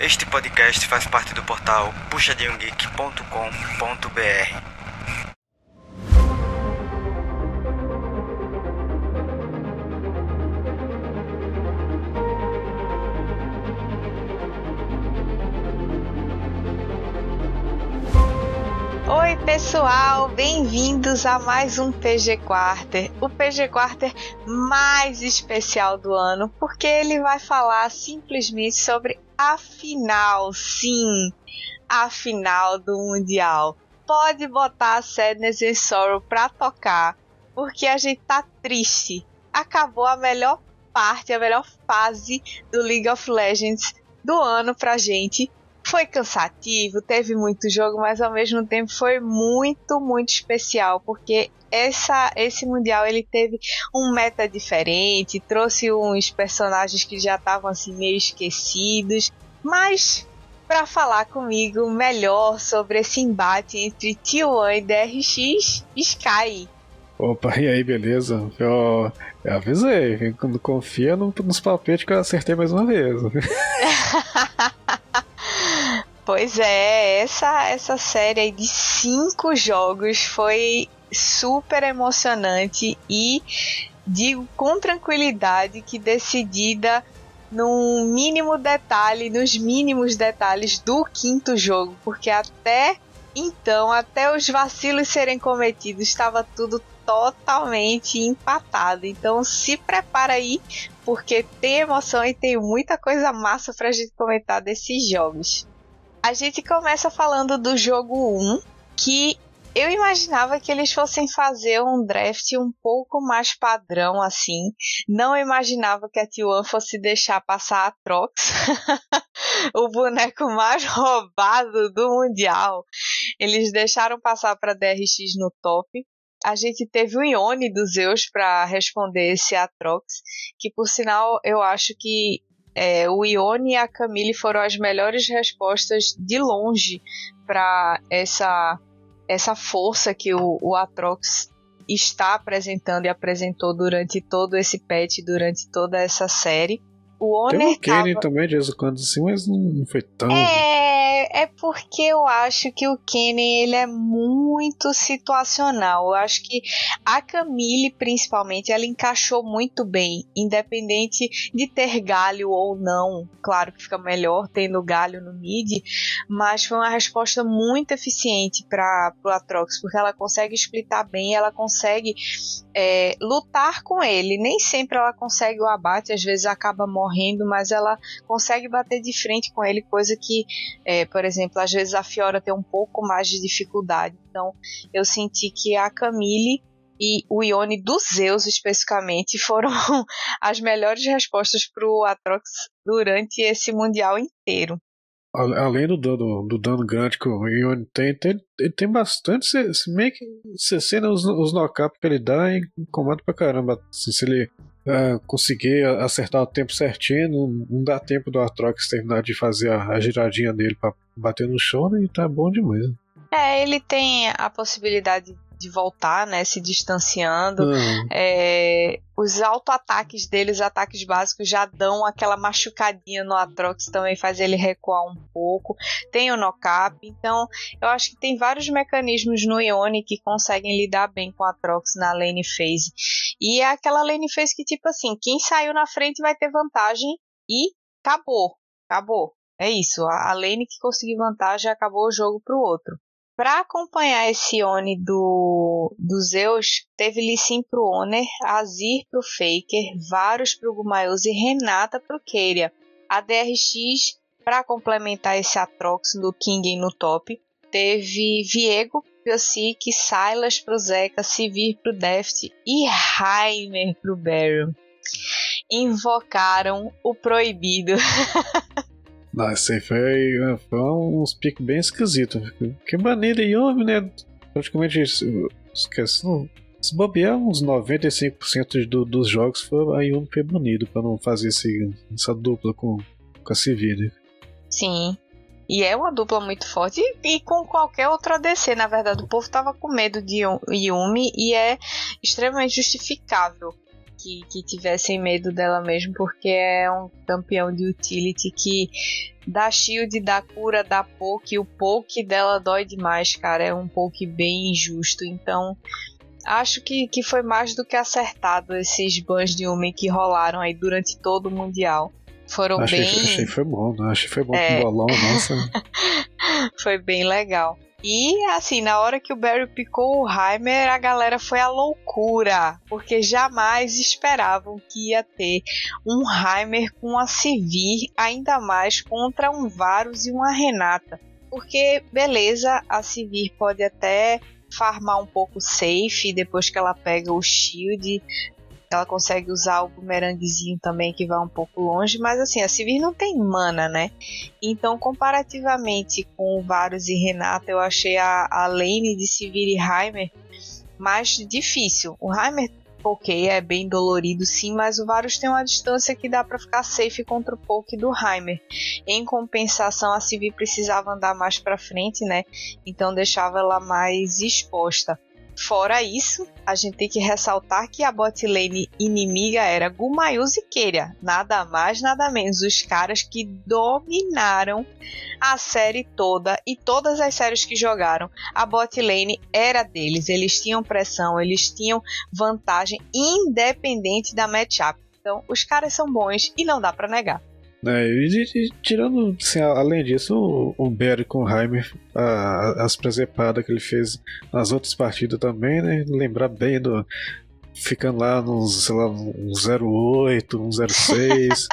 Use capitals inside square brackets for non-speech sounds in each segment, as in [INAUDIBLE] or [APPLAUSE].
Este podcast faz parte do portal puxadinhogeek.com.br. Oi, pessoal, bem-vindos a mais um PG Quarter, o PG Quarter mais especial do ano, porque ele vai falar simplesmente sobre a final, sim, a final do Mundial. Pode botar a Sadness and Sorrow pra tocar, porque a gente tá triste. Acabou a melhor parte, a melhor fase do League of Legends do ano pra gente foi cansativo, teve muito jogo, mas ao mesmo tempo foi muito, muito especial, porque essa, esse mundial ele teve um meta diferente, trouxe uns personagens que já estavam assim meio esquecidos, mas para falar comigo melhor sobre esse embate entre T1 e DRX, Sky. Opa, e aí, beleza? Eu, eu avisei, quando confia nos palpites que eu acertei mais uma vez. [LAUGHS] [LAUGHS] Pois é, essa, essa série de cinco jogos foi super emocionante e digo com tranquilidade que decidida no mínimo detalhe, nos mínimos detalhes do quinto jogo, porque até então, até os vacilos serem cometidos, estava tudo totalmente empatado. Então se prepara aí, porque tem emoção e tem muita coisa massa pra gente comentar desses jogos. A gente começa falando do jogo 1, que eu imaginava que eles fossem fazer um draft um pouco mais padrão assim. Não imaginava que a T1 fosse deixar passar a Trox, [LAUGHS] o boneco mais roubado do mundial. Eles deixaram passar para DRX no top. A gente teve o Ione dos Zeus para responder esse Atrox, que por sinal eu acho que é, o Ione e a Camille foram as melhores respostas de longe para essa, essa força que o, o Atrox está apresentando e apresentou durante todo esse patch, durante toda essa série. O Honor Tem o Kenny tava... também de vez em quando assim, mas não foi tão. É, é porque eu acho que o Kenny ele é muito situacional. Eu acho que a Camille, principalmente, ela encaixou muito bem, independente de ter galho ou não. Claro que fica melhor tendo galho no mid, mas foi uma resposta muito eficiente para o Atrox, porque ela consegue explicar bem, ela consegue é, lutar com ele. Nem sempre ela consegue o abate, às vezes acaba morrendo, mas ela consegue bater de frente com ele, coisa que, é, por exemplo, às vezes a Fiora tem um pouco mais de dificuldade. Então, eu senti que a Camille e o Ione dos Zeus especificamente [LAUGHS] foram as melhores respostas para o Atrox durante esse mundial inteiro. Além do dano, do dano grande que o Ione tem, tem, ele tem bastante. Se, meio que CC, né, os, os knock-up que ele dá, incomoda pra caramba. Se, se ele uh, conseguir acertar o tempo certinho, não, não dá tempo do Atrox terminar de fazer a, a giradinha dele pra bater no chão, né, e tá bom demais. Né? É, ele tem a possibilidade de voltar, né, se distanciando. Uhum. É, os auto-ataques deles, ataques básicos, já dão aquela machucadinha no Atrox, também faz ele recuar um pouco. Tem o knock-up, então eu acho que tem vários mecanismos no Ione que conseguem lidar bem com o Atrox na lane phase. E é aquela lane phase que, tipo assim, quem saiu na frente vai ter vantagem e acabou. Acabou. É isso. A lane que conseguir vantagem acabou o jogo pro outro. Para acompanhar esse Oni do, do Zeus, teve Lissim pro Oner, Azir pro Faker, Varus pro Gumayus e Renata pro Keria. A DRX, para complementar esse Atrox do King no top, teve Viego pro Sick, Silas pro Zeca, Sivir pro Deft e Heimer pro Baron. Invocaram o proibido. [LAUGHS] Nossa, aí foi, foi uns piques bem esquisitos. Que maneira e né? Praticamente esquece. Não, se bobear, uns 95% do, dos jogos foi a Yumi foi banido pra não fazer esse, essa dupla com, com a Civil. Sim. E é uma dupla muito forte. E, e, com qualquer outra ADC, na verdade. O povo tava com medo de Yumi e é extremamente justificável que, que tivessem medo dela mesmo, porque é um campeão de utility que dá shield, dá cura, dá poke, e o poke dela dói demais, cara. É um poke bem injusto. Então, acho que, que foi mais do que acertado esses bans de Umi que rolaram aí durante todo o Mundial. Foram achei, bem. Achei que foi bom, né? Achei que foi bom É. com o bolão, nossa. [LAUGHS] foi bem legal. E assim, na hora que o Barry picou o Heimer, a galera foi à loucura, porque jamais esperavam que ia ter um Heimer com a Sivir, ainda mais contra um Varus e uma Renata. Porque, beleza, a Sivir pode até farmar um pouco safe depois que ela pega o shield. Ela consegue usar o bumeranguezinho também, que vai um pouco longe, mas assim, a Sivir não tem mana, né? Então, comparativamente com o Varus e Renata, eu achei a, a lane de Sivir e Heimer mais difícil. O Heimer, ok, é bem dolorido sim, mas o Varus tem uma distância que dá para ficar safe contra o poke do Heimer. Em compensação, a Sivir precisava andar mais para frente, né? Então deixava ela mais exposta. Fora isso, a gente tem que ressaltar que a bot lane inimiga era Gumayus e Keria. Nada mais, nada menos. Os caras que dominaram a série toda e todas as séries que jogaram. A bot lane era deles. Eles tinham pressão, eles tinham vantagem independente da matchup. Então, os caras são bons e não dá para negar. É, e, e tirando, assim, além disso, o, o Barry com o Heimer, a- as presepadas que ele fez nas outras partidas também, né? Lembrar bem do. Ficando lá nos, sei lá, um 08, um 06.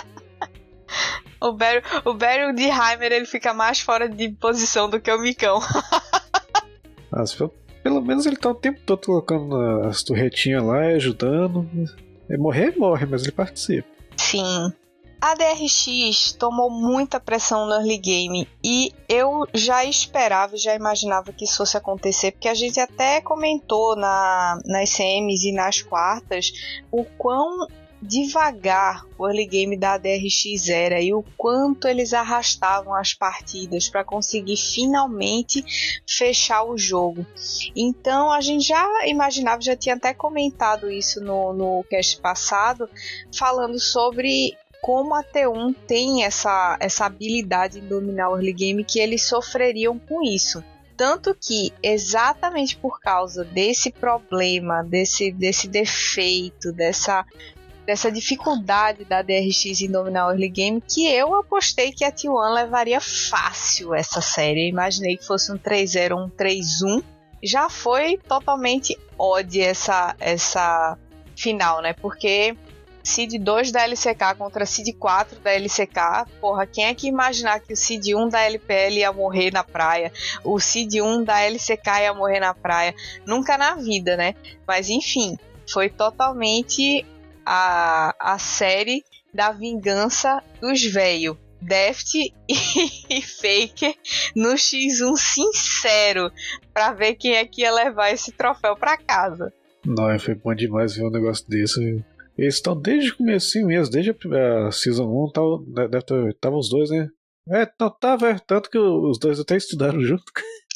O Barry, o Barry de Heimer ele fica mais fora de posição do que o Micão. [LAUGHS] Mas, pelo, pelo menos ele tá o tempo todo colocando as torretinhas lá, ajudando. É, morrer, morre, mas ele participa. Sim. A DRX tomou muita pressão no early game e eu já esperava, já imaginava que isso fosse acontecer, porque a gente até comentou na, nas CMs e nas quartas o quão devagar o early game da DRX era e o quanto eles arrastavam as partidas para conseguir finalmente fechar o jogo. Então a gente já imaginava, já tinha até comentado isso no, no cast passado, falando sobre como a T1 tem essa, essa habilidade em dominar o early game que eles sofreriam com isso. Tanto que, exatamente por causa desse problema, desse, desse defeito, dessa, dessa dificuldade da DRX em dominar o early game, que eu apostei que a T1 levaria fácil essa série. Eu imaginei que fosse um 3-0, um 3-1. Já foi totalmente odd essa, essa final, né? Porque Seed 2 da LCK contra Seed 4 da LCK. Porra, quem é que imaginar que o Seed 1 da LPL ia morrer na praia? O Seed 1 da LCK ia morrer na praia? Nunca na vida, né? Mas enfim, foi totalmente a, a série da vingança dos velhos. Deft e, [LAUGHS] e Faker no X1 sincero para ver quem é que ia levar esse troféu para casa. Não, foi bom demais ver um negócio desse. Eles estão desde o comecinho mesmo, desde a, Season 1, tava, deve ter, tava os dois, né? É, tava, é, tanto que os dois até estudaram [LAUGHS] junto.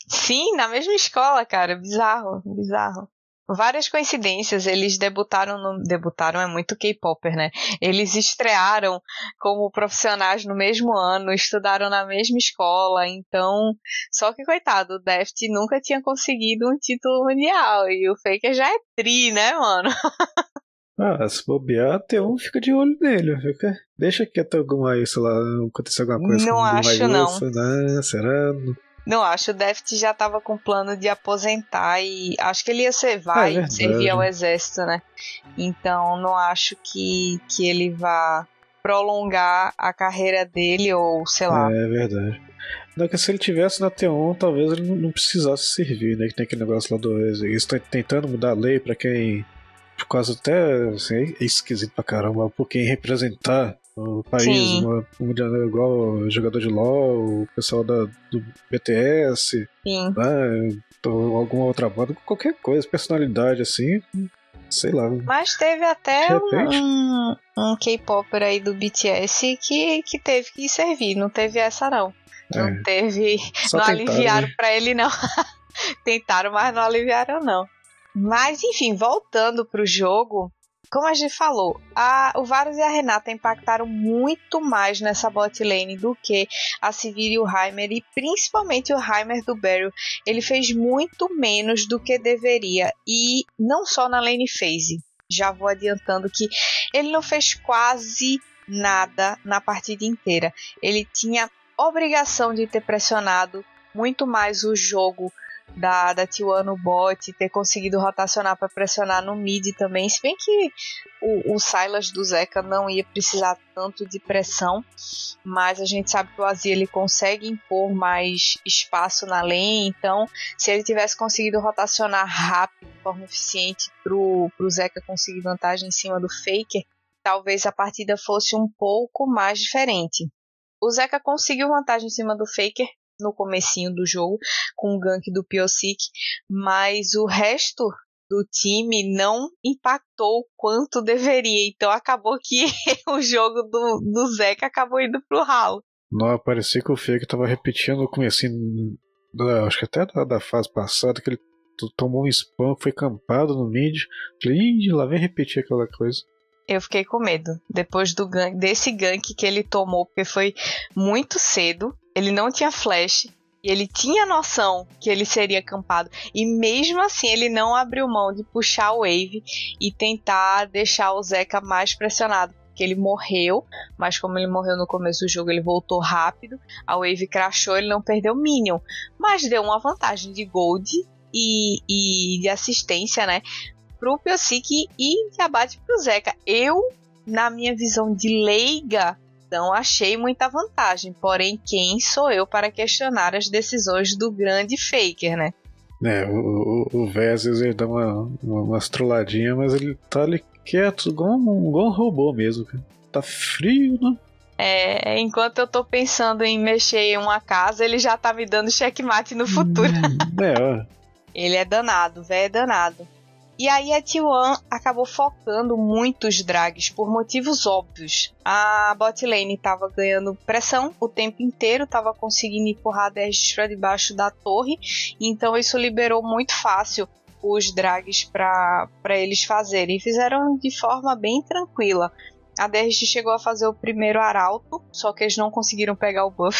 Sim, na mesma escola, cara. Bizarro, bizarro. Várias coincidências, eles debutaram no. Debutaram é muito K-Popper, né? Eles estrearam como profissionais no mesmo ano, estudaram na mesma escola, então. Só que, coitado, o Deft nunca tinha conseguido um título mundial. E o Faker já é tri, né, mano? [LAUGHS] Ah, se bobear, até um fica de olho nele. Fica, deixa quieto alguma sei lá, acontecer alguma coisa Não acho, Maísa, né? Será? Não acho, o Deft já tava com plano de aposentar e acho que ele ia ser vai É servir ao exército, né? Então não acho que, que ele vá prolongar a carreira dele ou sei lá. É verdade. Não, que se ele tivesse na T1, talvez ele não- não precisasse servir, né? Que tem aquele negócio lá do. Eles estão tentando mudar a lei pra quem. Por causa até. Assim, é esquisito pra caramba. Por quem representar o país, Sim. uma, um, igual jogador de LOL, o pessoal da, do BTS, né? Ou alguma outra banda, qualquer coisa, personalidade assim. Sei lá. Mas teve até um, repente. um, um K-Popper aí do BTS que, que teve que servir, não teve essa não. Não É, teve. só não tentaram, aliviaram né? pra ele, não. [LAUGHS] Tentaram, mas não aliviaram, não. Mas, enfim, voltando pro jogo, como a gente falou, a, o Varus e a Renata impactaram muito mais nessa bot lane do que a Sivir e o Heimer, e principalmente o Heimer do Barry. Ele fez muito menos do que deveria, e não só na lane phase. Já vou adiantando que ele não fez quase nada na partida inteira. Ele tinha obrigação de ter pressionado muito mais o jogo da, da T1 no bot, ter conseguido rotacionar para pressionar no mid também. Se bem que o, o Silas do Zeca não ia precisar tanto de pressão, mas a gente sabe que o Azir ele consegue impor mais espaço na lane, então se ele tivesse conseguido rotacionar rápido, de forma eficiente, pro, pro Zeca conseguir vantagem em cima do Faker, talvez a partida fosse um pouco mais diferente. O Zeca conseguiu vantagem em cima do Faker no comecinho do jogo com o gank do Piosik, mas o resto do time não impactou quanto deveria. Então acabou que [LAUGHS] o jogo do, do Zeca acabou indo pro Hall. Não, parecia que o Faker tava repetindo o comecinho, da, acho que até da, da fase passada, que ele tomou um spam, foi campado no mid. Falei, Ih, lá vem repetir aquela coisa eu fiquei com medo. Depois do gank, desse gank que ele tomou, porque foi muito cedo, ele não tinha flash. E ele tinha noção que ele seria acampado. E mesmo assim, ele não abriu mão de puxar o Wave e tentar deixar o Zeca mais pressionado. Porque ele morreu, mas como ele morreu no começo do jogo, ele voltou rápido. A Wave crashou, ele não perdeu Minion. Mas deu uma vantagem de Gold e, e de assistência, né? pro Piosik e de abate pro Zeca. Eu, na minha visão de leiga, não achei muita vantagem. Porém, quem sou eu para questionar as decisões do grande Faker, né? É, o, o, o vezes ele dá uma, uma, umas trolladinhas, mas ele tá ali quieto, igual um, igual um robô mesmo. Tá frio, né? É, enquanto eu tô pensando em mexer em uma casa, ele já tá me dando checkmate no futuro. Hum, é, ó. ele é danado, velho é danado. E aí a T1 acabou focando muitos drags por motivos óbvios. A bot lane estava ganhando pressão o tempo inteiro, estava conseguindo empurrar a DRX para debaixo da torre, então isso liberou muito fácil os drags para eles fazerem. E fizeram de forma bem tranquila. A DRX chegou a fazer o primeiro arauto, só que eles não conseguiram pegar o buff.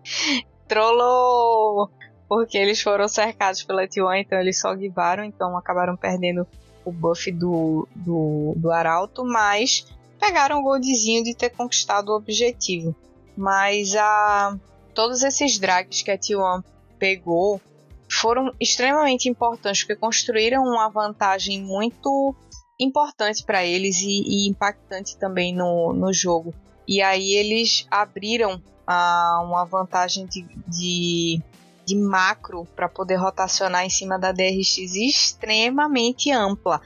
[LAUGHS] Trollou porque eles foram cercados pela T1, então eles só guivaram, então acabaram perdendo o buff do, do, do Arauto, mas pegaram o goldzinho de ter conquistado o objetivo. Mas a todos esses drags que a T1 pegou foram extremamente importantes, porque construíram uma vantagem muito importante para eles e, e, impactante também no, no jogo. E aí eles abriram uma vantagem de, de de macro para poder rotacionar em cima da DRX extremamente ampla.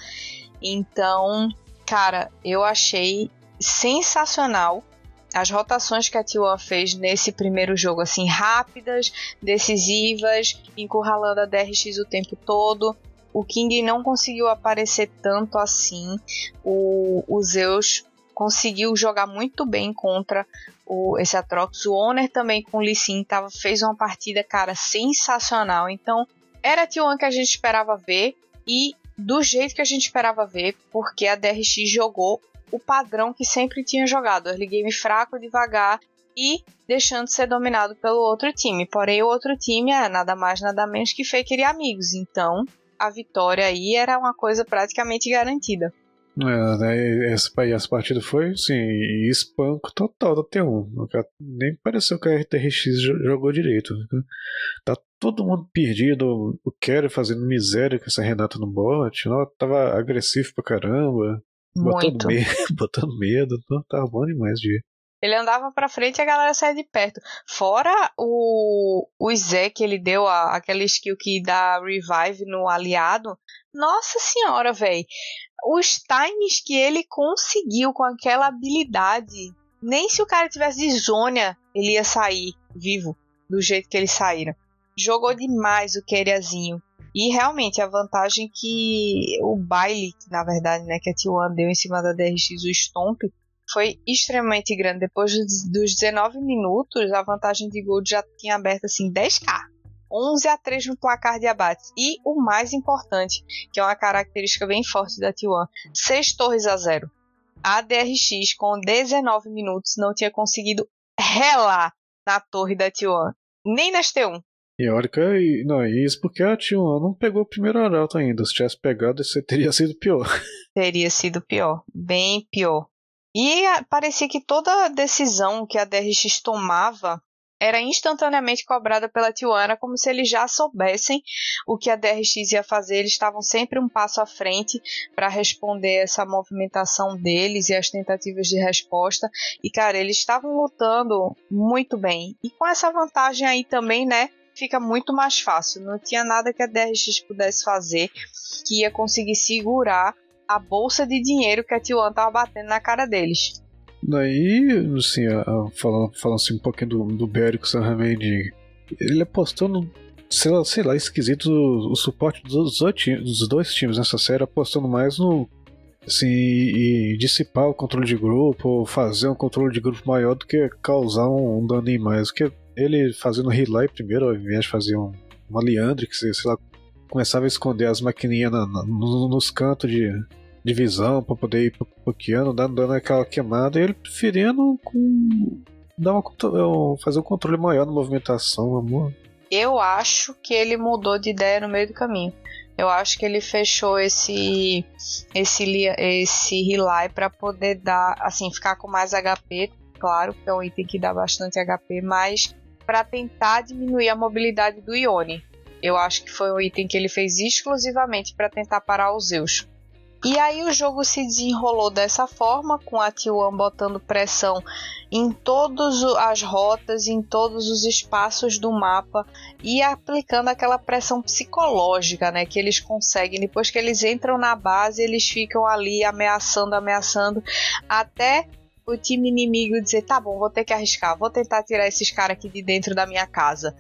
Então, cara, eu achei sensacional as rotações que a T1 fez nesse primeiro jogo, assim, rápidas, decisivas, encurralando a DRX o tempo todo. O King não conseguiu aparecer tanto assim. O, o Zeus conseguiu jogar muito bem contra o, esse Atrox. O Owner também com o Lee Sin tava, fez uma partida, cara, sensacional. Então, era a T1 que a gente esperava ver e do jeito que a gente esperava ver, porque a DRX jogou o padrão que sempre tinha jogado, early game fraco, devagar e deixando de ser dominado pelo outro time. Porém, o outro time é nada mais, nada menos que Faker e amigos. Então, a vitória aí era uma coisa praticamente garantida. É, essa, essa partida foi, sim, espanco total da T1. Nem pareceu que a RTRX jogou direito. Né? Tá todo mundo perdido. O Kerry fazendo miséria com essa Renata no bot. Não, tava agressivo pra caramba. Botando medo, [LAUGHS] botando medo. Não, tava bom demais de ele andava pra frente e a galera saía de perto. Fora o, o Zé que ele deu, a, aquela skill que dá revive no aliado. Nossa senhora, velho. Os times que ele conseguiu com aquela habilidade. Nem se o cara tivesse zônia, ele ia sair vivo do jeito que eles saíram. Jogou demais o Keriazinho. E realmente a vantagem que o baile, na verdade, né, que a T1 deu em cima da DRX, o Stomp, foi extremamente grande. Depois dos 19 minutos, a vantagem de Gold já tinha aberto assim 10k. 11 a 3 no placar de abates. E o mais importante, que é uma característica bem forte da T1, 6 torres a 0. A DRX, com 19 minutos, não tinha conseguido relar na torre da T1. Nem nas T1. E olha que não, isso porque a T1 não pegou o primeiro arauto ainda. Se tivesse pegado, isso teria sido pior. [LAUGHS] Teria sido pior. Bem pior. E parecia que toda decisão que a DRX tomava era instantaneamente cobrada pela Tijuana, como se eles já soubessem o que a DRX ia fazer. Eles estavam sempre um passo à frente para responder essa movimentação deles e as tentativas de resposta. E, cara, eles estavam lutando muito bem. E com essa vantagem aí também, né? Fica muito mais fácil. Não tinha nada que a DRX pudesse fazer que ia conseguir segurar a bolsa de dinheiro que a T1 tava batendo na cara deles. Daí, assim, falando, falando assim um pouquinho do, do Bérico Sanramendi, ele apostando, sei lá, sei lá esquisito o, o suporte dos dois, dos dois times nessa série, apostando mais no. Assim, e, dissipar o controle de grupo, ou fazer um controle de grupo maior do que causar um, um dano em mais. Porque ele fazendo relay primeiro, ao invés de fazer um, uma Leandrix, sei lá, começava a esconder as maquininhas na, na, nos cantos de, divisão para poder ir pokeando, dando, dando aquela queimada, e ele preferindo com, dar uma, é, fazer um controle maior na movimentação, amor. Eu acho que ele mudou de ideia no meio do caminho. Eu acho que ele fechou esse esse esse relay para poder dar, assim, ficar com mais HP, claro, que é um item que dá bastante HP, mas para tentar diminuir a mobilidade do Ione. Eu acho que foi um item que ele fez exclusivamente para tentar parar os Zeus. E aí o jogo se desenrolou dessa forma, com a T1 botando pressão em todas as rotas, em todos os espaços do mapa e aplicando aquela pressão psicológica, né, que eles conseguem. Depois que eles entram na base, eles ficam ali ameaçando, ameaçando, até o time inimigo dizer: tá bom, vou ter que arriscar, vou tentar tirar esses caras aqui de dentro da minha casa.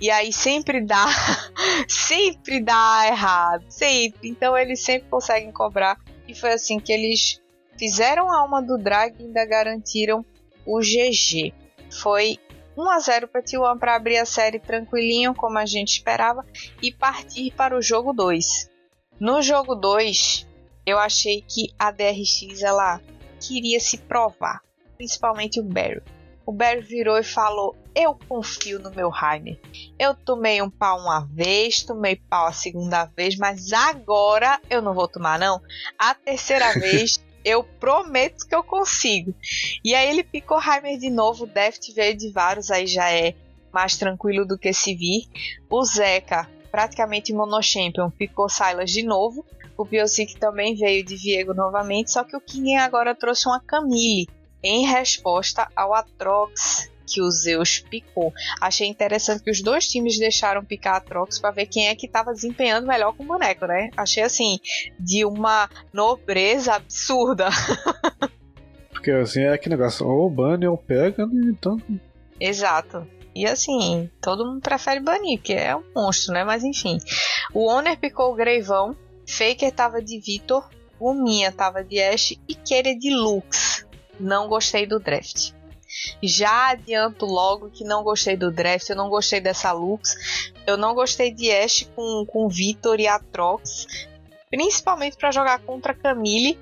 E aí sempre dá, [LAUGHS] sempre dá errado, sempre. Então eles sempre conseguem cobrar. E foi assim que eles fizeram a alma do drag e ainda garantiram o GG. Foi 1 a 0 para T1 para abrir a série tranquilinho, como a gente esperava, e partir para o jogo 2. No jogo 2, eu achei que a DRX ela queria se provar, principalmente o Barry. O Barry virou e falou: eu confio no meu Jaime. Eu tomei um pau uma vez, tomei pau a segunda vez, mas agora eu não vou tomar, não. A terceira [LAUGHS] vez eu prometo que eu consigo. E aí ele picou Heimer de novo, o Deft veio de vários, aí já é mais tranquilo do que se vir. O Zeca, praticamente monochampion, picou Silas de novo. O Biosic também veio de Viego novamente, só que o King agora trouxe uma Camille em resposta ao Atrox que o Zeus picou. Achei interessante que os dois times deixaram picar a Trox para ver quem é que estava desempenhando melhor com o boneco, né? Achei assim, de uma nobreza absurda. [LAUGHS] Porque assim é que negócio, ou bane ou pega, né? Então. Exato. E assim, todo mundo prefere banir, porque é um monstro, né? Mas enfim. O Owner picou o Greivão, Faker tava de Vitor, o Minha tava de Ash e Keira de Lux. Não gostei do draft. Já adianto logo que não gostei do draft, eu não gostei dessa Lux, eu não gostei de Ash com, com Vitor e Atrox, principalmente para jogar contra Camille,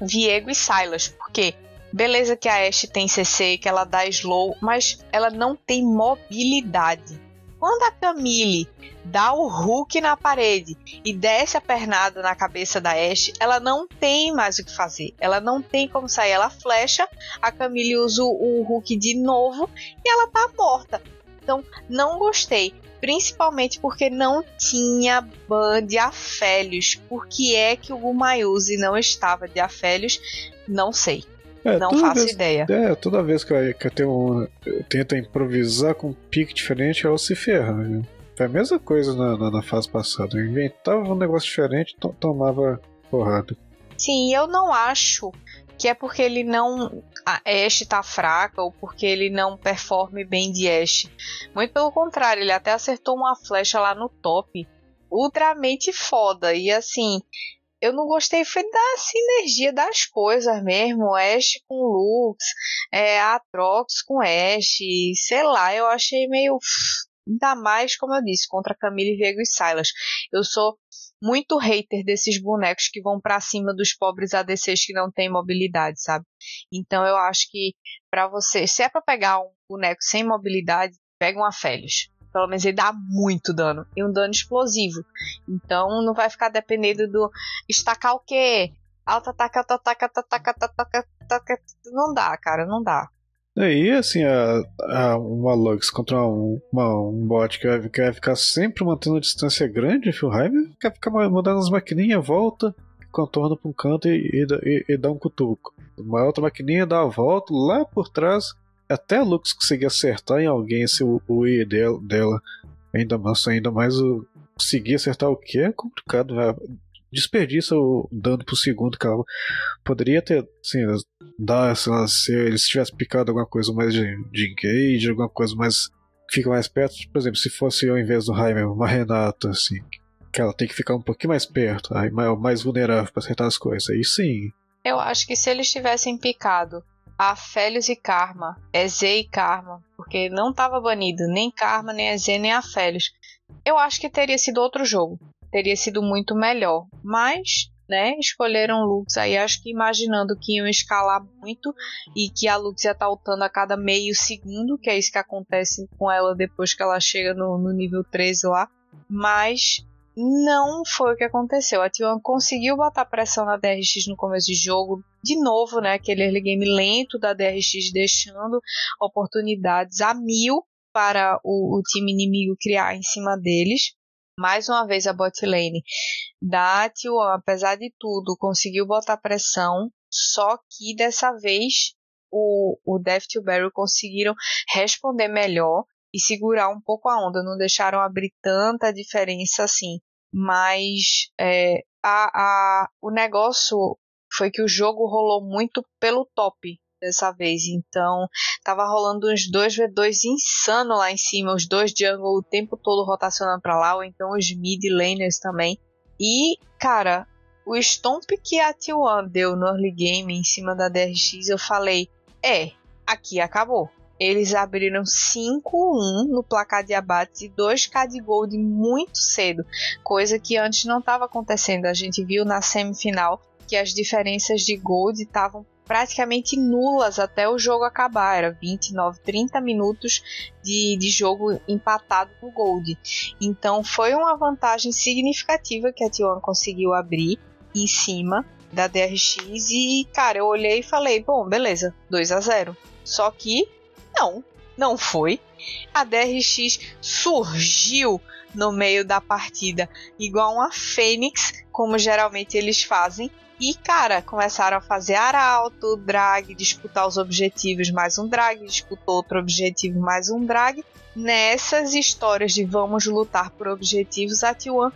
Viego e Silas, porque beleza que a Ash tem CC, que ela dá slow, mas ela não tem mobilidade. Quando a Camille dá o hook na parede e desce a pernada na cabeça da Ashe, ela não tem mais o que fazer. Ela não tem como sair. Ela flecha, a Camille usa o hook de novo e ela tá morta. Então, não gostei. Principalmente porque não tinha ban de Afélios. Por que é que o Gumayuzi não estava de Afélios? Não sei. É, não faço vez, ideia. É, toda vez que eu, que eu, tenho, eu tento improvisar com um pique diferente, ela se ferra. Né? Foi a mesma coisa na, na, na, fase passada. Eu inventava um negócio diferente e tomava porrada. Sim, eu não acho que é porque ele não. A Ash tá fraca ou porque ele não performe bem de Ash. Muito pelo contrário, ele até acertou uma flecha lá no top. Ultramente foda. E assim, eu não gostei foi da sinergia das coisas mesmo. Ash com Lux, é, Atrox com Ash, sei lá, eu achei meio Ainda mais, como eu disse, contra Camille, Viego e Silas. Eu sou muito hater desses bonecos que vão para cima dos pobres ADCs que não têm mobilidade, sabe? Então eu acho que para você, se é para pegar um boneco sem mobilidade, pega um Aphelios. Pelo menos ele dá muito dano. E um dano explosivo. Então não vai ficar dependendo do estacar o quê? Alto ataque, alto ataque, alto ataque, alto ataque, ataque. Não dá, cara, não dá. E assim, a, a, uma Lux contra um, uma, um bot que vai, que vai ficar sempre mantendo a distância grande, Raiva quer ficar mudando as maquininhas, volta, contorna para um canto e, e, e, dá um cutuco. Uma outra maquininha dá a volta lá por trás, até a Lux conseguir acertar em alguém se o, o I dela, dela ainda mais, ainda mais o, conseguir acertar o que é complicado. Né? desperdiça o dano por segundo que ela poderia ter, assim, dar, se eles tivessem picado alguma coisa mais de, de engage, alguma coisa mais fica mais perto, por exemplo, se fosse ao invés do Jaime, uma Renata, assim, que ela tem que ficar um pouquinho mais perto, aí mais vulnerável para acertar as coisas, aí sim. Eu acho que se eles tivessem picado a Félios e Karma, Eze e Karma, porque não estava banido nem Karma, nem Eze, nem a Félios, eu acho que teria sido outro jogo teria sido muito melhor. Mas, né, escolheram Lux aí, acho que imaginando que iam escalar muito e que a Lux ia estar tá lutando a cada meio segundo, que é isso que acontece com ela depois que ela chega no, no nível 13 lá. Mas não foi o que aconteceu. A T1 conseguiu botar pressão na DRX no começo de jogo. De novo, né? Aquele early game lento da DRX deixando oportunidades a mil para o, o time inimigo criar em cima deles mais uma vez a bot lane da T1, apesar de tudo, conseguiu botar pressão, só que dessa vez o, o Death to Barrel conseguiram responder melhor e segurar um pouco a onda, não deixaram abrir tanta diferença assim. Mas é, a, a, o negócio foi que o jogo rolou muito pelo top dessa vez. Então, tava rolando uns 2v2 insano lá em cima, os dois jungle o tempo todo rotacionando para lá, ou então os mid laners também. E, cara, o stomp que a T1 deu no early game em cima da DRX, eu falei, é, aqui acabou. Eles abriram 5-1 no placar de abates e 2k de gold muito cedo, coisa que antes não estava acontecendo. A gente viu na semifinal que as diferenças de gold estavam praticamente nulas até o jogo acabar. Era 29, 30 minutos de, de jogo empatado no Gold. Então foi uma vantagem significativa que a T1 conseguiu abrir em cima da DRX. E, cara, eu olhei e falei: bom, beleza, 2 a 0 Só que não, não foi. A DRX surgiu no meio da partida igual uma fênix, como geralmente eles fazem, e, cara, começaram a fazer arauto, drag, disputar os objetivos, mais um drag, disputou outro objetivo, mais um drag. Nessas histórias de vamos lutar por objetivos, a T1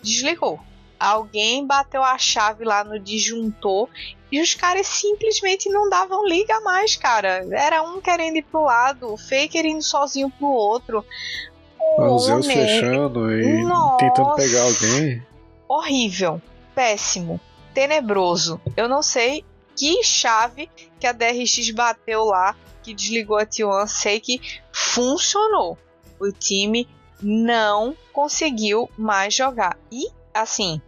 desligou. Alguém bateu a chave lá no disjuntor e os caras simplesmente não davam liga mais, cara. Era um querendo ir pro lado, o Faker indo sozinho pro outro. O Zeus fechando e Nossa. tentando pegar alguém. Horrível. Péssimo tenebroso. Eu não sei que chave que a DRX bateu lá que desligou a T1. Sei que funcionou. O time não conseguiu mais jogar. E assim,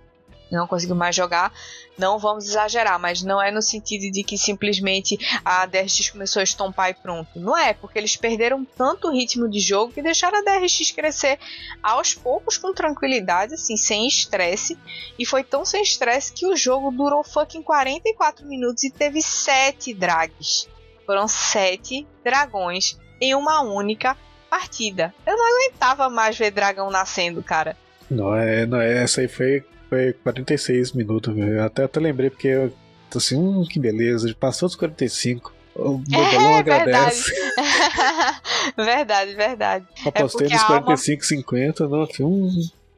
não conseguiu mais jogar. Não vamos exagerar, mas não é no sentido de que simplesmente a DRX começou a estompar e pronto. Não é, porque eles perderam tanto ritmo de jogo que deixaram a DRX crescer aos poucos com tranquilidade, assim, sem estresse. E foi tão sem estresse que o jogo durou fucking 44 minutos e teve 7 drags. Foram 7 dragões em uma única partida. Eu não aguentava mais ver dragão nascendo, cara. Não é, não é, essa aí foi foi 46 minutos, velho. Até, até lembrei porque eu tô assim, hum, que beleza. Passou dos 45. O Bobolão é, agradece. [LAUGHS] Verdade, verdade. verdade. Apostei é nos 45, alma... 50, não, hum.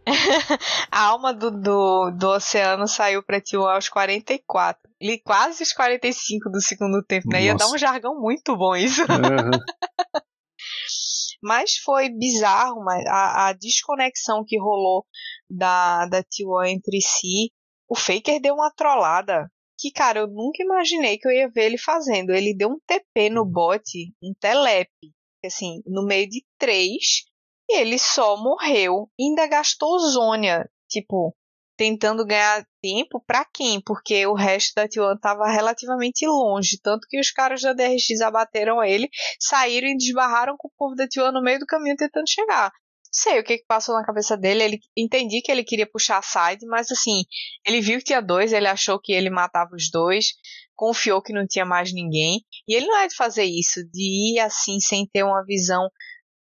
[LAUGHS] a alma do, do, do oceano saiu pra ti aos 44. E quase os 45 do segundo tempo, né? Nossa. Ia dar um jargão muito bom isso. Uhum. [LAUGHS] Mas foi bizarro mas a, a desconexão que rolou da, da T1 entre si. O Faker deu uma trollada que, cara, eu nunca imaginei que eu ia ver ele fazendo. Ele deu um TP no bot, um telepe, assim, no meio de três, E ele só morreu. Ainda gastou zônia. Tipo, tentando ganhar tempo para quem? Porque o resto da T1 estava relativamente longe, tanto que os caras da DRX abateram ele, saíram e desbarraram com o povo da T1 no meio do caminho tentando chegar. Sei o que, que passou na cabeça dele, ele entendi que ele queria puxar a side, mas assim, ele viu que tinha dois, ele achou que ele matava os dois, confiou que não tinha mais ninguém, e ele não é de fazer isso, de ir assim sem ter uma visão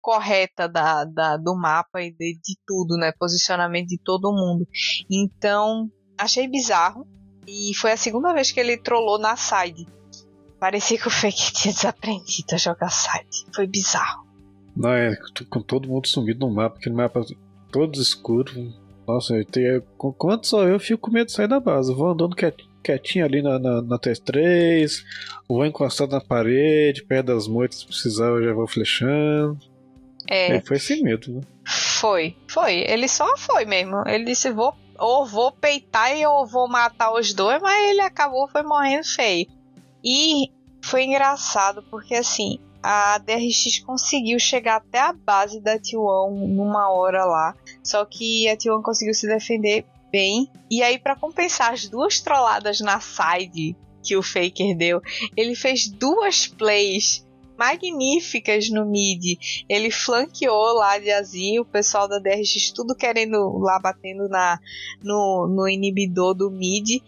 correta da, da, do mapa e de, de tudo, né? Posicionamento de todo mundo. Então, achei bizarro. E foi a segunda vez que ele trollou na side. Parecia que o Fake [LAUGHS] tinha desaprendido a jogar side. Foi bizarro. Não, é com todo mundo sumido no mapa, aquele mapa todo escuro. Nossa, eu tenho, quanto só eu fico com medo de sair da base. Vou andando quietinho ali na, na, na T3, vou encostado na parede, perto das moitas se precisar eu já vou flechando. É. foi sem medo, né? Foi, foi. Ele só foi mesmo. Ele disse: vou, ou vou peitar e ou vou matar os dois, mas ele acabou foi morrendo feio. E foi engraçado porque assim, a DRX conseguiu chegar até a base da T1 numa hora lá. Só que a T1 conseguiu se defender bem. E aí, para compensar as duas trolladas na side que o Faker deu, ele fez duas plays magníficas no mid. Ele flanqueou lá de Azir, o pessoal da DRX tudo querendo lá batendo na no, no inibidor do mid.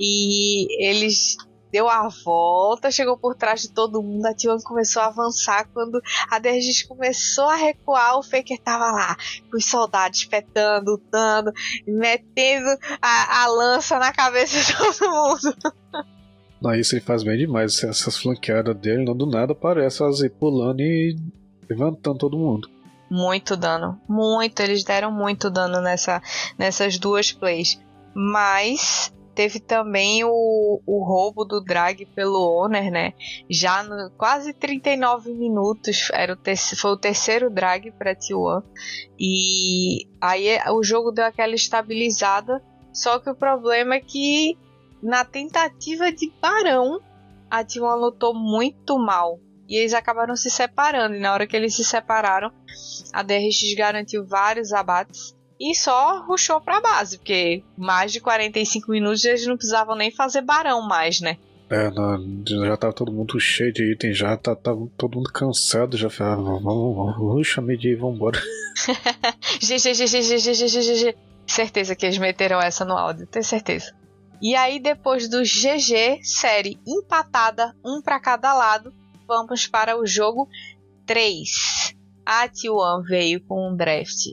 E eles deu a volta, chegou por trás de todo mundo, a T1 começou a avançar. Quando a DRX começou a recuar, o Faker tava lá, com os soldados petando, lutando, metendo a, a lança na cabeça de todo mundo. [LAUGHS] Não, isso ele faz bem demais. Essas flanqueadas dele, não do nada aparece elas pulando e levantando todo mundo. Muito dano. Muito. Eles deram muito dano nessa, nessas duas plays. Mas teve também o, o roubo do drag pelo owner, né? Já no quase 39 minutos, era o foi o terceiro drag para T1. E aí o jogo deu aquela estabilizada. Só que o problema é que na tentativa de Barão, a T1 lutou muito mal. E eles acabaram se separando. E na hora que eles se separaram, a DRX garantiu vários abates. E só ruxou pra base, porque mais de 45 minutos eles não precisavam nem fazer barão mais, né? É, não, já tava todo mundo cheio de itens, já tá, tava todo mundo cansado, já falava, vamos, ruxa mid e vambora. [LAUGHS] [LAUGHS] GG, GG, GG, GG, GG. Certeza que eles meteram essa no áudio, tenho certeza. E aí, depois do GG, série empatada, um para cada lado, vamos para o jogo 3. A T1 veio com um draft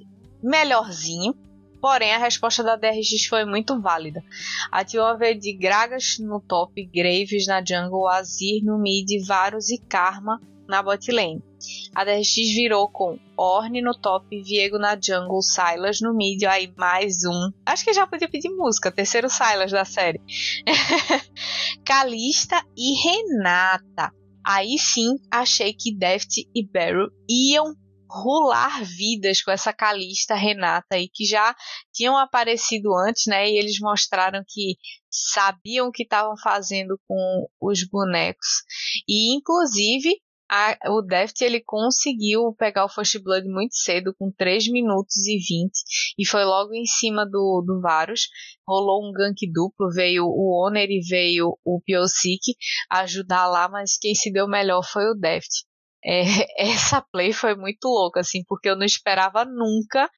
melhorzinho, porém a resposta da DRX foi muito válida. A T1 veio de Gragas no top, Graves na jungle, Azir no mid, Varus e Karma na bot lane. A DRX virou com Orne no top, Viego na jungle, Silas no mid, aí mais um. Acho que já podia pedir música, terceiro Silas da série. [LAUGHS] Calista e Renata. Aí sim achei que Deft e Barrow iam rolar vidas com essa Calista Renata aí que já tinham aparecido antes, né? E eles mostraram que sabiam o que estavam fazendo com os bonecos. E inclusive a, o Deft ele conseguiu pegar o First Blood muito cedo, com 3 minutos e 20, e foi logo em cima do, do Varus. Rolou um gank duplo, veio o Honor e veio o Piosik ajudar lá, mas quem se deu melhor foi o Deft. É, [LAUGHS] essa play foi muito louca, assim, porque eu não esperava nunca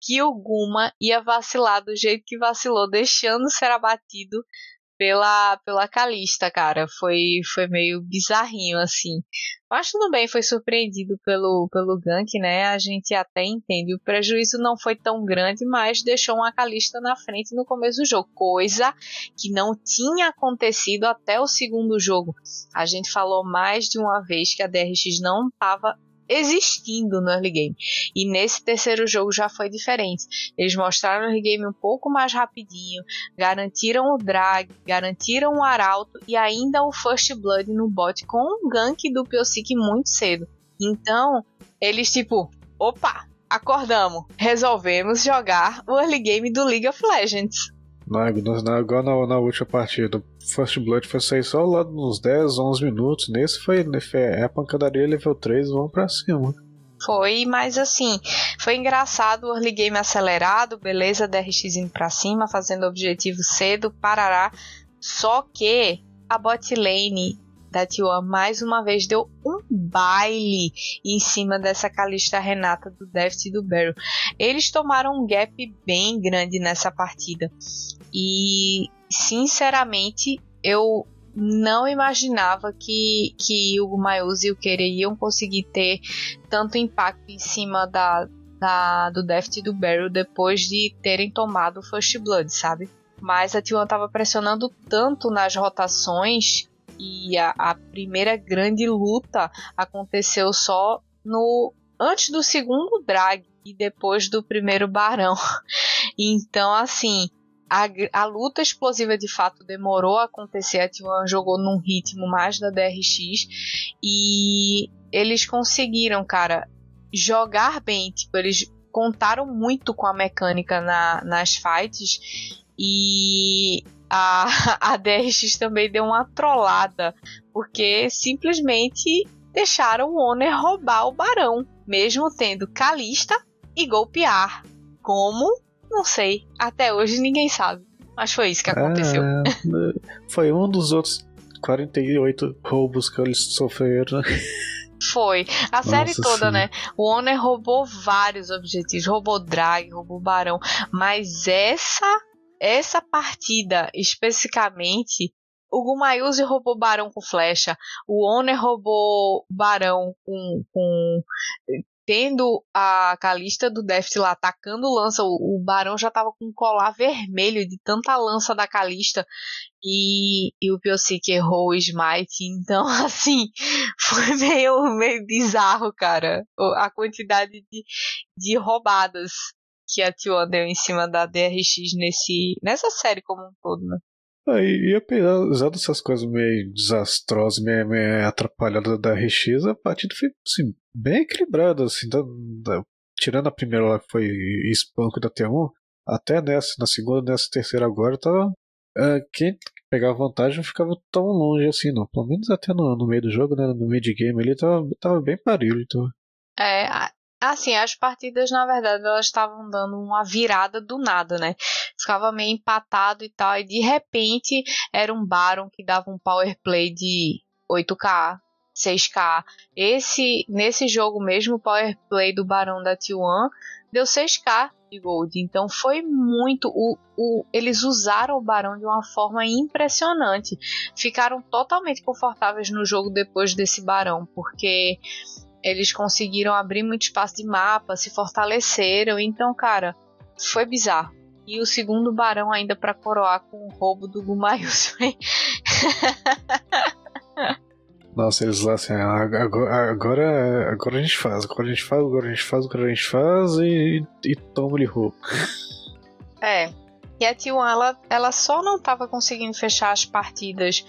que o Guma ia vacilar do jeito que vacilou, deixando ser abatido pela, pela Calista, cara. Foi, foi meio bizarrinho, assim. Mas tudo bem, foi surpreendido pelo, pelo gank, né? A gente até entende. O prejuízo não foi tão grande, mas deixou uma Calista na frente no começo do jogo. Coisa que não tinha acontecido até o segundo jogo. A gente falou mais de uma vez que a DRX não estava existindo no early game. E nesse terceiro jogo já foi diferente. Eles mostraram o early game um pouco mais rapidinho, garantiram o drag, garantiram o arauto e ainda o first blood no bot com um gank do Piosik muito cedo. Então, eles tipo, opa, acordamos, resolvemos jogar o early game do League of Legends. Não, não, igual na, na última partida. First Blood foi sair só lá nos 10, 11 minutos. Nesse foi, foi é a pancadaria level 3, vamos pra cima. Foi, mas assim, Foi engraçado o early game acelerado, beleza, DRX indo pra cima, fazendo objetivo cedo, parará. Só que a bot lane da T1 mais uma vez deu um baile em cima dessa Calista Renata do Deft e do Barrow. Eles tomaram um gap bem grande nessa partida. E sinceramente, eu não imaginava que, que o Mayuse e o Kere iam conseguir ter tanto impacto em cima da, da, do Deft e do Barrel depois de terem tomado o First Blood, sabe? Mas a T1 estava pressionando tanto nas rotações e a, a primeira grande luta aconteceu só no antes do segundo drag e depois do primeiro barão. [LAUGHS] Então, assim, a, a, luta explosiva de fato demorou a acontecer. A T1 jogou num ritmo mais da DRX e eles conseguiram, cara, jogar bem. Tipo, eles contaram muito com a mecânica na, nas fights e a, [LAUGHS] a DRX também deu uma trollada porque simplesmente deixaram o Honor roubar o Barão, mesmo tendo Calista e golpear. Como não sei. Até hoje ninguém sabe. Mas foi isso que aconteceu. É, [LAUGHS] foi um dos outros 48 roubos que eles sofreram. [LAUGHS] Foi. A Nossa série toda, sim. né? O Honor roubou vários objetivos. Roubou Drag, roubou Barão. Mas essa essa partida especificamente o Gumayuzi roubou Barão com flecha, o Honor roubou Barão com, com tendo a Calista do Deft lá atacando lança, o, Barão já tava com um colar vermelho de tanta lança da Calista e, e o Piosik errou o Smite, então [LAUGHS] assim, foi meio, meio bizarro, cara, a quantidade de, de roubadas que a T1 deu em cima da DRX nesse, nessa série como um todo, né? Ah, e apesar dessas coisas meio desastrosas, meio, meio atrapalhadas da RX, a partida foi assim, bem equilibrada. Assim, da, da, tirando a primeira lá que foi espanco da T1, até nessa, na segunda, nessa terceira agora, tava. Uh, quem pegava vantagem não ficava tão longe assim, não. Pelo menos até no, no meio do jogo, né, no mid-game ali, tava, tava bem parelho. Então. É, Assim, as partidas, na verdade, elas estavam dando uma virada do nada, né? Ficava meio empatado e tal, e de repente era um Baron que dava um power play de 8k, 6k. Esse, nesse jogo mesmo, o power play do Barão da T1 deu 6k de gold. Então foi muito. O, o, eles usaram o Barão de uma forma impressionante. Ficaram totalmente confortáveis no jogo depois desse Barão, porque eles conseguiram abrir muito espaço de mapa, se fortaleceram. Então, cara, foi bizarro. E o segundo barão ainda para coroar com o roubo do Gumayus. [LAUGHS] Nossa, eles lá assim, agora, agora, agora a gente faz, agora a gente faz, agora a gente faz, agora a gente faz e, e toma-lhe roubo. É. E a T1, ela, ela só não estava conseguindo fechar as partidas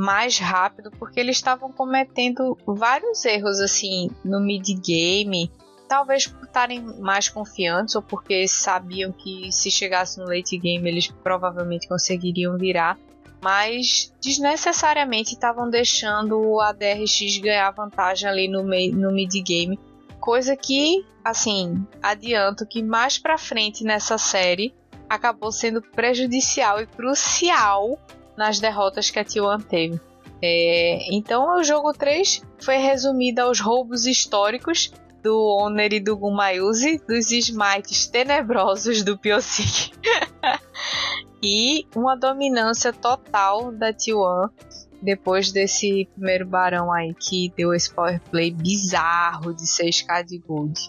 mais rápido, porque eles estavam cometendo vários erros assim no mid game, talvez por estarem mais confiantes ou porque sabiam que se chegasse no late game eles provavelmente conseguiriam virar, mas desnecessariamente estavam deixando a DRX ganhar vantagem ali no, no mid game, coisa que, assim, adianto que mais para frente nessa série acabou sendo prejudicial e crucial nas derrotas que a T1 teve. É, então, o jogo 3 foi resumido aos roubos históricos do Honor e do Gumayuzi, dos smites tenebrosos do Piosik [LAUGHS] e uma dominância total da T1 depois desse primeiro barão aí que deu esse power play bizarro de 6k de gold.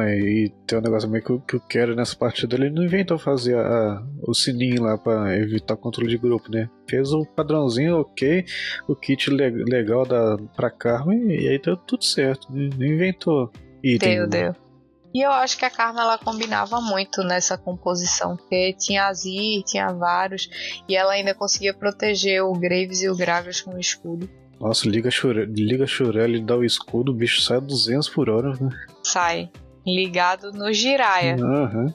E tem um negócio meio que, que eu quero nessa partida. Ele não inventou fazer a, o sininho lá pra evitar o controle de grupo, né? Fez o padrãozinho ok, o kit le, legal da, pra Karma e, aí deu tudo certo. Não inventou item. Deu, deu. E eu acho que a Karma ela combinava muito nessa composição, porque tinha Azir, tinha vários, e ela ainda conseguia proteger o Graves e o Gragas com o escudo. Nossa, liga Shurel, liga Shurel e dá o escudo, o bicho sai a 200 por hora, né? Sai ligado no Jiraya. Uhum.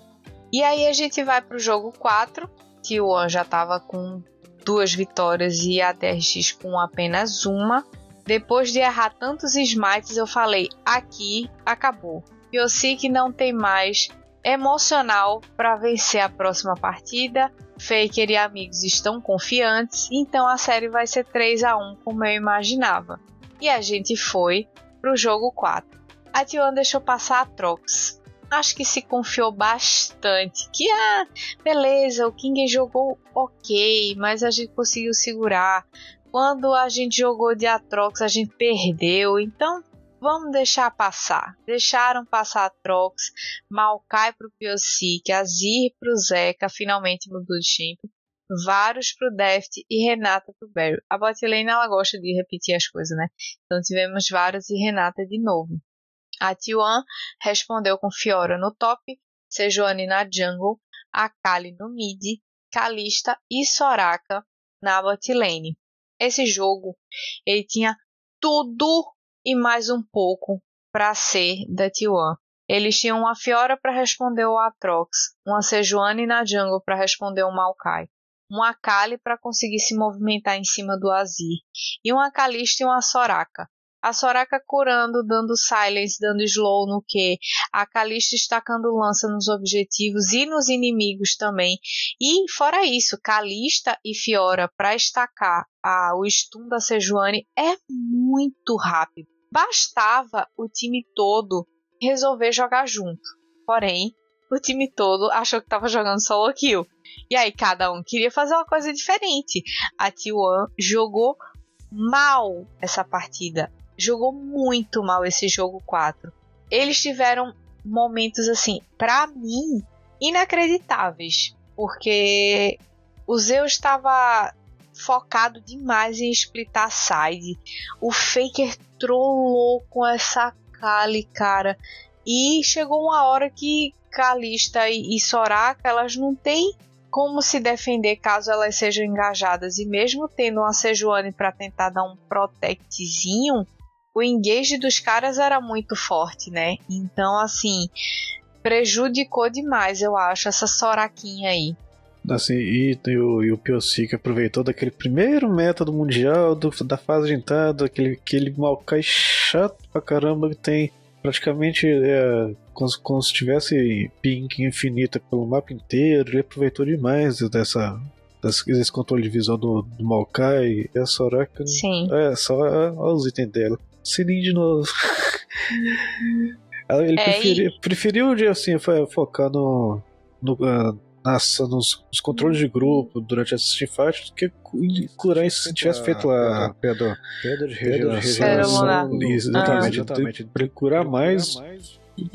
E aí a gente vai pro jogo 4, que o An já tava com duas vitórias e a TRX com apenas uma. Depois de errar tantos smites, eu falei: aqui acabou. Piocic não tem mais emocional para vencer a próxima partida. Faker e amigos estão confiantes, então a série vai ser 3 a 1 como eu imaginava. E a gente foi pro jogo 4. A T1 deixou passar a Trox. Acho que se confiou bastante. Que, ah, beleza, o King jogou ok, mas a gente conseguiu segurar. Quando a gente jogou de Atrox, a gente perdeu. Então, vamos deixar passar. Deixaram passar a Trox, Maokai pro Piocic, Azir pro Zeca, finalmente mudou de champ. Vários pro Deft e Renata pro Barry. A botlane ela gosta de repetir as coisas, né? Então tivemos vários e Renata de novo. A T1 respondeu com Fiora no top, Sejuani na jungle, Akali no mid, Kalista e Soraka na botlane. Esse jogo ele tinha tudo e mais um pouco para ser da T1. Eles tinham uma Fiora para responder o Atrox, uma Sejuani na jungle para responder o Maokai, uma Akali para conseguir se movimentar em cima do Azir, e uma Kalista e uma Soraka. A Soraka curando, dando silence, dando slow no Q. A Kalista estacando lança nos objetivos e nos inimigos também. E fora isso, Kalista e Fiora para estacar a, o stun da Sejuani é muito rápido. Bastava o time todo resolver jogar junto. Porém, o time todo achou que estava jogando solo kill. E aí cada um queria fazer uma coisa diferente. A T1 jogou mal essa partida jogou muito mal esse jogo 4. Eles tiveram momentos assim, para mim, inacreditáveis, porque o Zeus estava focado demais em splitar side. O Faker trollou com essa Kali, cara. E chegou uma hora que Kalista e Soraka, elas não têm como se defender caso elas sejam engajadas. E mesmo tendo uma Sejuani para tentar dar um protectzinho, o engage dos caras era muito forte, né? Então, assim, prejudicou demais, eu acho, essa soraquinha aí. Assim, e, e o, e o Piocic aproveitou daquele primeiro método mundial do, da fase de entrada, aquele, aquele Maokai chato pra caramba que tem praticamente é, como, como, se tivesse ping infinita pelo mapa inteiro. Ele aproveitou demais dessa, desse controle de visão do, do Maokai e a Soraka. Sim. É, só olha os itens dela. Sininho de novo. Ele é, preferiu, e... preferiu assim, focar no, no, uh, nas, nos, nos, controles de grupo durante a teamfight do que curar isso se tivesse feito a pedra, pedra de regeneração. Exatamente, ah. exatamente. Pra curar mais,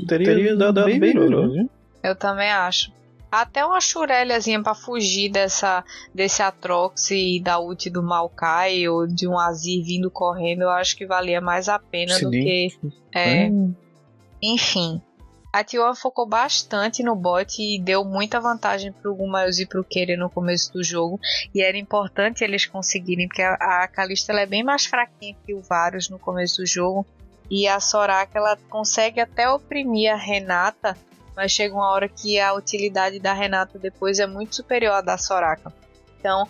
teria, teria dado bem melhor. melhor Eu também acho. Até uma churelhazinha para fugir dessa desse Atrox e da ult do Maokai ou de um Azir vindo correndo, eu acho que valia mais a pena Sim. do que. É, hum. Enfim. A T1 focou bastante no bot e deu muita vantagem pro Gumayus e pro Keira no começo do jogo. E era importante eles conseguirem, porque a, a Kalista é bem mais fraquinha que o Varus no começo do jogo. E a Soraka ela consegue até oprimir a Renata mas chega uma hora que a utilidade da Renata depois é muito superior à da Soraka. Então,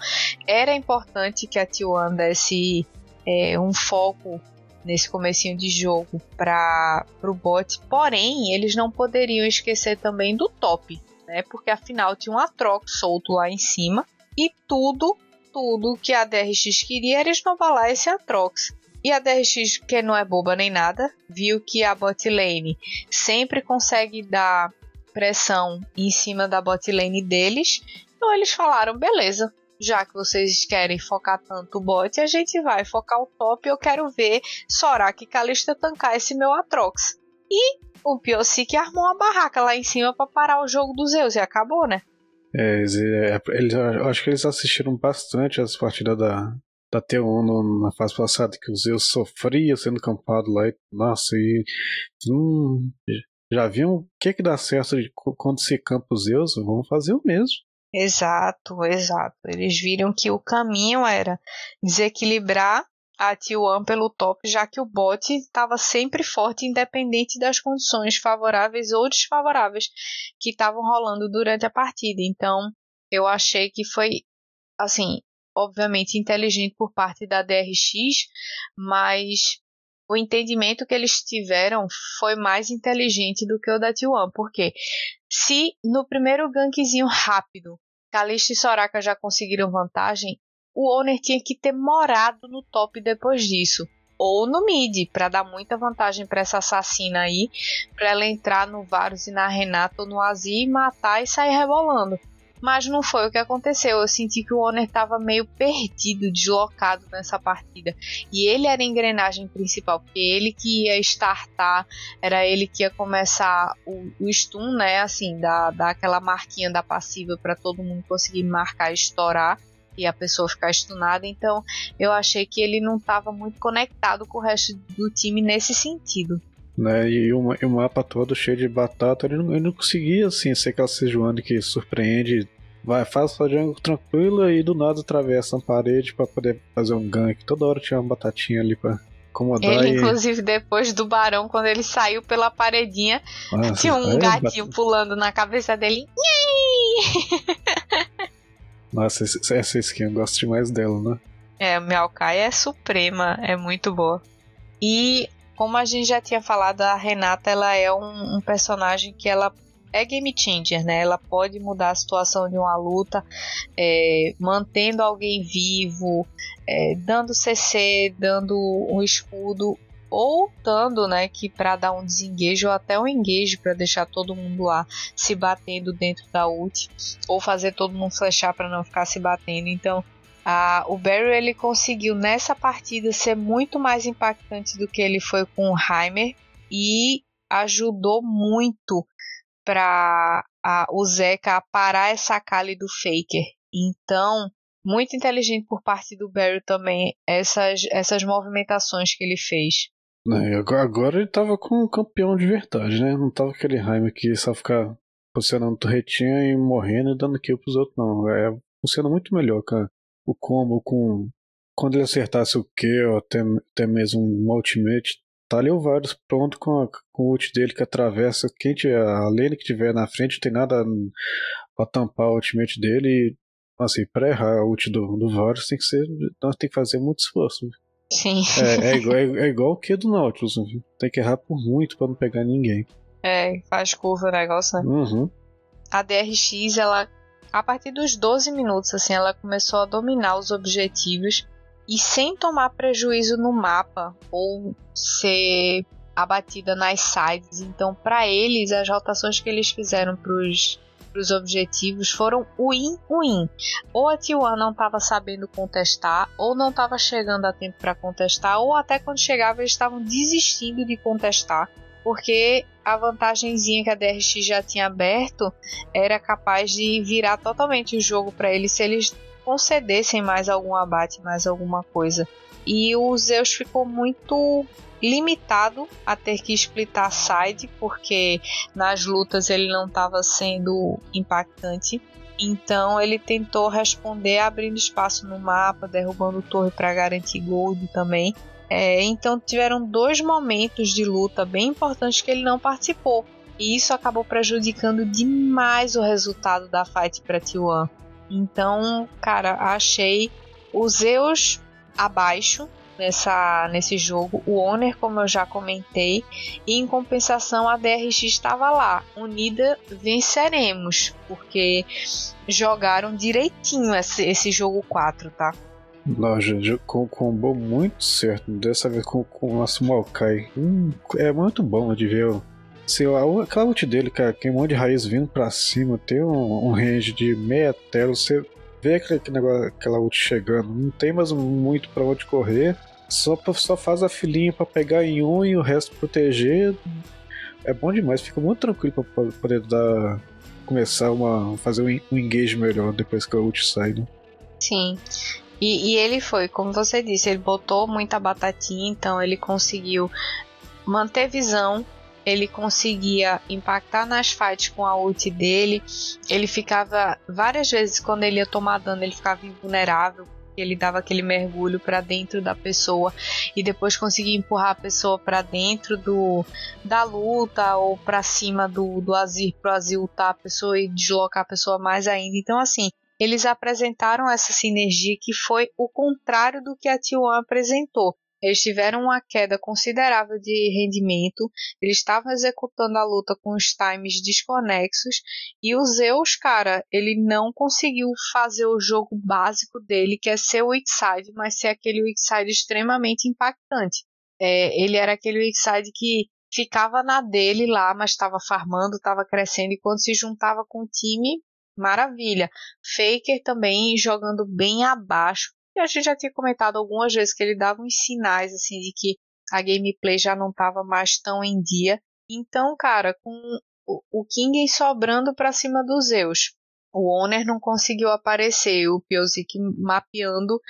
era importante que a T1 desse é, um foco nesse comecinho de jogo para o bot, porém, eles não poderiam esquecer também do top, né? Porque afinal tinha um Atrox solto lá em cima e tudo, tudo que a DRX queria era esnovalar esse Atrox. E a DRX, que não é boba nem nada, viu que a bot lane sempre consegue dar pressão em cima da bot lane deles. Então eles falaram: beleza, já que vocês querem focar tanto o bot, a gente vai focar o top. Eu quero ver Soraka e Kalista tancar esse meu Atrox. E o Piocic armou uma barraca lá em cima para parar o jogo dos Zeus e acabou, né? É, eles, é, acho que eles assistiram bastante as partidas da, da T1 no, na fase passada, que o Zeus sofria sendo campado lá. E, nossa, e. Hum, já viam o que que dá certo quando se campa os Zeus? Vamos fazer o mesmo. Exato, exato. Eles viram que o caminho era desequilibrar a T1 pelo top, já que o bot estava sempre forte, independente das condições favoráveis ou desfavoráveis que estavam rolando durante a partida. Então, eu achei que foi, assim, obviamente inteligente por parte da DRX, mas o entendimento que eles tiveram foi mais inteligente do que o da T1, porque se no primeiro gankzinho rápido Kalista e Soraka já conseguiram vantagem, o Owner tinha que ter morado no top depois disso. Ou no mid, para dar muita vantagem para essa assassina aí, para ela entrar no Varus e na Renata ou no Azir, matar e sair rebolando. Mas não foi o que aconteceu. Eu senti que o Owner estava meio perdido, deslocado nessa partida. E ele era a engrenagem principal, porque ele que ia startar, era ele que ia começar o, o stun, né? Assim, dar, dar aquela marquinha da passiva para todo mundo conseguir marcar e estourar e a pessoa ficar stunada. Então eu achei que ele não estava muito conectado com o resto do time nesse sentido. Né, e, o, e o mapa todo cheio de batata, ele não, ele não conseguia assim ser aquela Sejuani que surpreende, vai, faz sua jungle tranquila e do nada atravessa uma parede para poder fazer um gank. Toda hora tinha uma batatinha ali pra incomodar. Ele, e... inclusive, depois do barão, quando ele saiu pela paredinha, Nossa, tinha um é, gatinho bat... pulando na cabeça dele. [LAUGHS] Nossa, essa skin eu gosto demais dela, né? É, o Miaukai é suprema, é muito boa. E como a gente já tinha falado, a Renata ela é um, um personagem que ela é game changer, né? Ela pode mudar a situação de uma luta, é, mantendo alguém vivo, é, dando CC, dando um escudo, ou dando, né, que para dar um desenguejo ou até um engage para deixar todo mundo lá se batendo dentro da ult, ou fazer todo mundo flechar para não ficar se batendo. Então, a, o Barry ele conseguiu nessa partida ser muito mais impactante do que ele foi com o Heimer e ajudou muito para o Zeca a parar essa Kali do Faker. Então, muito inteligente por parte do Barry também essas, essas movimentações que ele fez. É, agora ele tava com um campeão de verdade, né? Não tava aquele Jaime que só ficar posicionando torretinha e morrendo e dando kill pros outros, não. É, funciona muito melhor, cara. O combo com. Quando ele acertasse o Q ou até, até mesmo um ultimate, tá ali o Varus pronto com, a, com o ult dele que atravessa. Quem tiver, a lane que tiver na frente, não tem nada pra tampar o ultimate dele. E, assim, pra errar o ult do, do Varus tem que ser. Nós tem que fazer muito esforço. Sim. É, é, [LAUGHS] igual, é, é igual o que do Nautilus, viu? Tem que errar por muito para não pegar ninguém. É, faz curva o negócio, né? Uhum. A DRX, ela, a partir dos 12 minutos, assim, ela começou a dominar os objetivos e sem tomar prejuízo no mapa ou ser abatida nas sides. Então, para eles, as rotações que eles fizeram pros os objetivos foram win-win. Ou a T1 não estava sabendo contestar, ou não estava chegando a tempo para contestar, ou até quando chegava eles estavam desistindo de contestar, porque a vantagemzinha que a DRX já tinha aberto era capaz de virar totalmente o jogo para eles se eles concedessem mais algum abate, mais alguma coisa. E o Zeus ficou muito limitado a ter que splitar side, porque nas lutas ele não estava sendo impactante. Então ele tentou responder abrindo espaço no mapa, derrubando torre para garantir gold também. É, então tiveram dois momentos de luta bem importantes que ele não participou. E isso acabou prejudicando demais o resultado da fight para T1. Então, cara, achei os Zeus abaixo nessa, nesse jogo. O Owner, como eu já comentei, e em compensação a DRX estava lá. Unida venceremos, porque jogaram direitinho esse, esse jogo 4, tá? Não, gente, com combo muito certo. Dessa vez com, com o nosso Maokai. Hum, é muito bom de ver. Se a, aquela ult dele, cara, que um monte de raiz vindo pra cima, tem um, um range de meia tela, você vê aquele, aquele negócio, aquela ult chegando, não tem mais muito para onde correr. Só, só faz a filinha para pegar em um e o resto proteger. É bom demais, fica muito tranquilo para poder dar. começar uma. fazer um engage melhor depois que a ult sai, né? Sim. E, e ele foi, como você disse, ele botou muita batatinha, então ele conseguiu manter visão, ele conseguia impactar nas fights com a ult dele. Ele ficava várias vezes quando ele ia tomar dano, ele ficava invulnerável. Ele dava aquele mergulho para dentro da pessoa e depois conseguia empurrar a pessoa para dentro do da luta ou para cima do, do Azir pro Azir ultar a pessoa e deslocar a pessoa mais ainda. Então assim, eles apresentaram essa sinergia que foi o contrário do que a T1 apresentou. Eles tiveram uma queda considerável de rendimento, eles estavam executando a luta com os times desconexos e o Zeus, cara, ele não conseguiu fazer o jogo básico dele, que é ser o side, mas ser aquele weak extremamente impactante. É, ele era aquele weak que ficava na dele lá, mas estava farmando, estava crescendo e quando se juntava com o time, maravilha. Faker também jogando bem abaixo e a gente já tinha comentado algumas vezes que ele dava uns sinais assim de que a gameplay já não estava mais tão em dia. Então, cara, com o King sobrando para cima dos Zeus, o Owner não conseguiu aparecer, o Piozik mapeando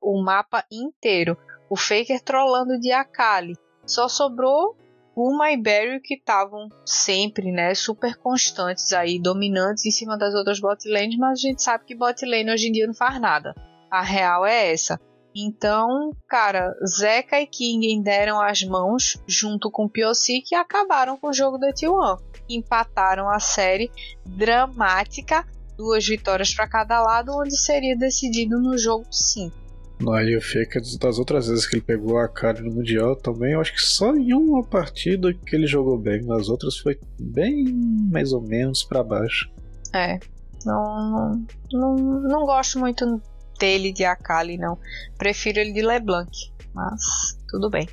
o mapa inteiro, o Faker trollando de Akali. Só sobrou Uma e Barry que estavam sempre, né, super constantes aí, dominantes em cima das outras bot lanes, mas a gente sabe que bot lane hoje em dia não faz nada. A real é essa. Então, cara, Zeca e King deram as mãos junto com Piocic e acabaram com o jogo da T1. Empataram a série dramática, duas vitórias para cada lado, onde seria decidido no jogo 5. Aí o Feka das outras vezes que ele pegou a cara no Mundial também, eu acho que só em uma partida que ele jogou bem, nas outras foi bem mais ou menos para baixo. É, não, não, não, gosto muito dele de Akali, não. Prefiro ele de LeBlanc, mas tudo bem.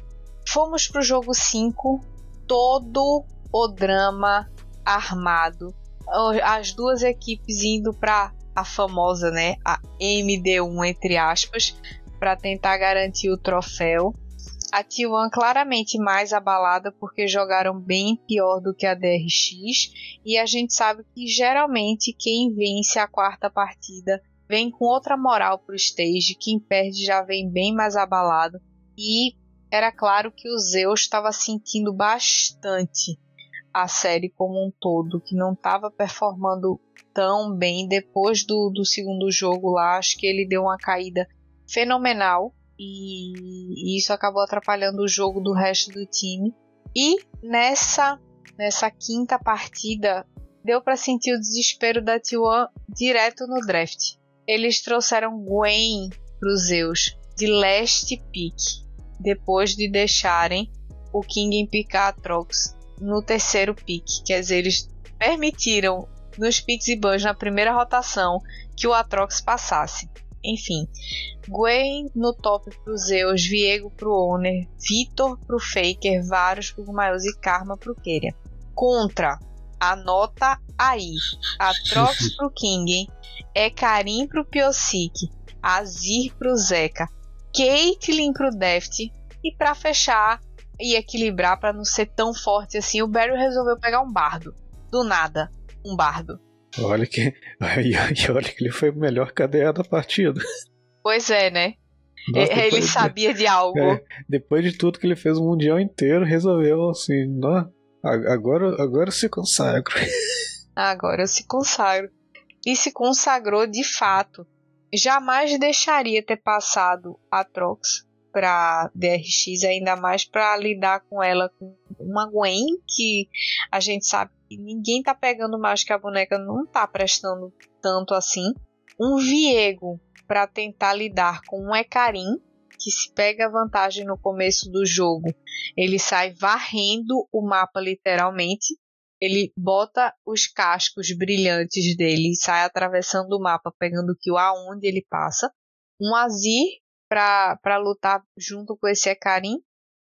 Fomos pro jogo 5, todo o drama armado. As duas equipes indo para a famosa, né, a MD1 entre aspas, para tentar garantir o troféu. A T1 claramente mais abalada porque jogaram bem pior do que a DRX e a gente sabe que geralmente quem vence a quarta partida vem com outra moral pro stage, quem perde já vem bem mais abalado. E era claro que o Zeus estava sentindo bastante a série como um todo, que não estava performando tão bem depois do, do segundo jogo lá. Acho que ele deu uma caída fenomenal e, isso acabou atrapalhando o jogo do resto do time. E nessa nessa quinta partida deu para sentir o desespero da T1 direto no draft eles trouxeram Gwen para os Zeus de leste pick, depois de deixarem o King picar Atrox no terceiro pick. Quer dizer, eles permitiram nos picks e bans na primeira rotação que o Atrox passasse. Enfim, Gwen no top pro Zeus, Viego pro Owner, Vitor pro Faker, Varus pro Maius e Karma pro Keria. Contra Anota aí. Atrox [LAUGHS] pro King, é Karim pro Piocic, Azir pro Zeca, Caitlyn pro Deft e para fechar e equilibrar para não ser tão forte assim, o Barry resolveu pegar um bardo. Do nada, um bardo. Olha que, [LAUGHS] olha que ele foi o melhor cadeia da partida. Pois é, né? Nossa, ele sabia de algo. É, depois de tudo que ele fez o mundial inteiro, resolveu assim, não, Agora, agora se consagro. [LAUGHS] Agora eu se consagro. E se consagrou de fato. Jamais deixaria ter passado a Trox para DRX, ainda mais para lidar com ela com uma Gwen que a gente sabe que ninguém tá pegando mais que a boneca não tá prestando tanto assim. Um Viego para tentar lidar com um Ecarim que se pega vantagem no começo do jogo, ele sai varrendo o mapa literalmente. Ele bota os cascos brilhantes dele e sai atravessando o mapa, pegando kill aonde ele passa. Um Azir para lutar junto com esse Ekarim.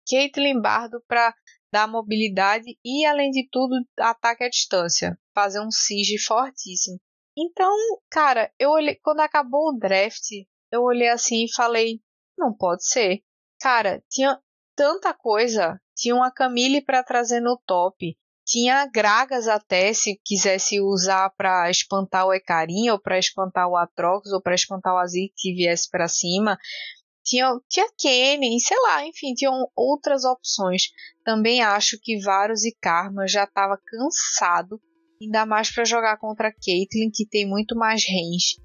Caitlyn Bardo para dar mobilidade e, além de tudo, ataque à distância. Fazer um siege fortíssimo. Então, cara, eu olhei, quando acabou o draft, eu olhei assim e falei: não pode ser. Cara, tinha tanta coisa. Tinha uma Camille para trazer no top. Tinha Gragas até, se quisesse usar para espantar o Ecarim, ou para espantar o Atrox, ou para espantar o Azir que viesse para cima. Tinha, tinha Kennen, sei lá, enfim, tinham outras opções. Também acho que Varus e Karma já estava cansado, ainda mais para jogar contra Caitlyn, que tem muito mais range.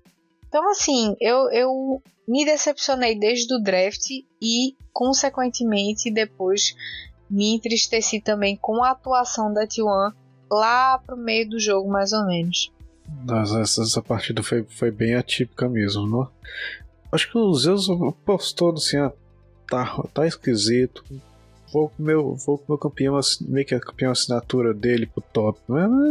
Então, assim, eu, eu me decepcionei desde o draft e, consequentemente, depois me entristeci também com a atuação da T1 lá pro meio do jogo, mais ou menos. Nossa, essa, essa partida foi, foi bem atípica mesmo, não? Acho que o Zeus postou assim, ah, tá, tá esquisito. Vou com meu, vou com meu campeão, meio que a campeão assinatura dele pro top.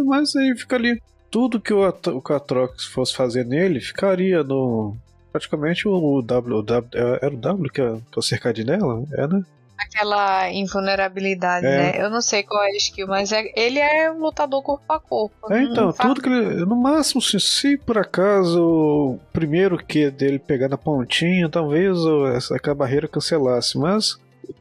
Mas aí fica ali. Tudo que o, o Catrox fosse fazer nele ficaria no. Praticamente o W. O w é, era o W que é, que é o? É, né? Aquela invulnerabilidade, é. né? Eu não sei qual é a skill, mas é, ele é um lutador corpo a corpo. É, então, tudo que ele. No máximo, se, se por acaso o primeiro que dele pegar na pontinha, talvez essa, aquela barreira cancelasse, mas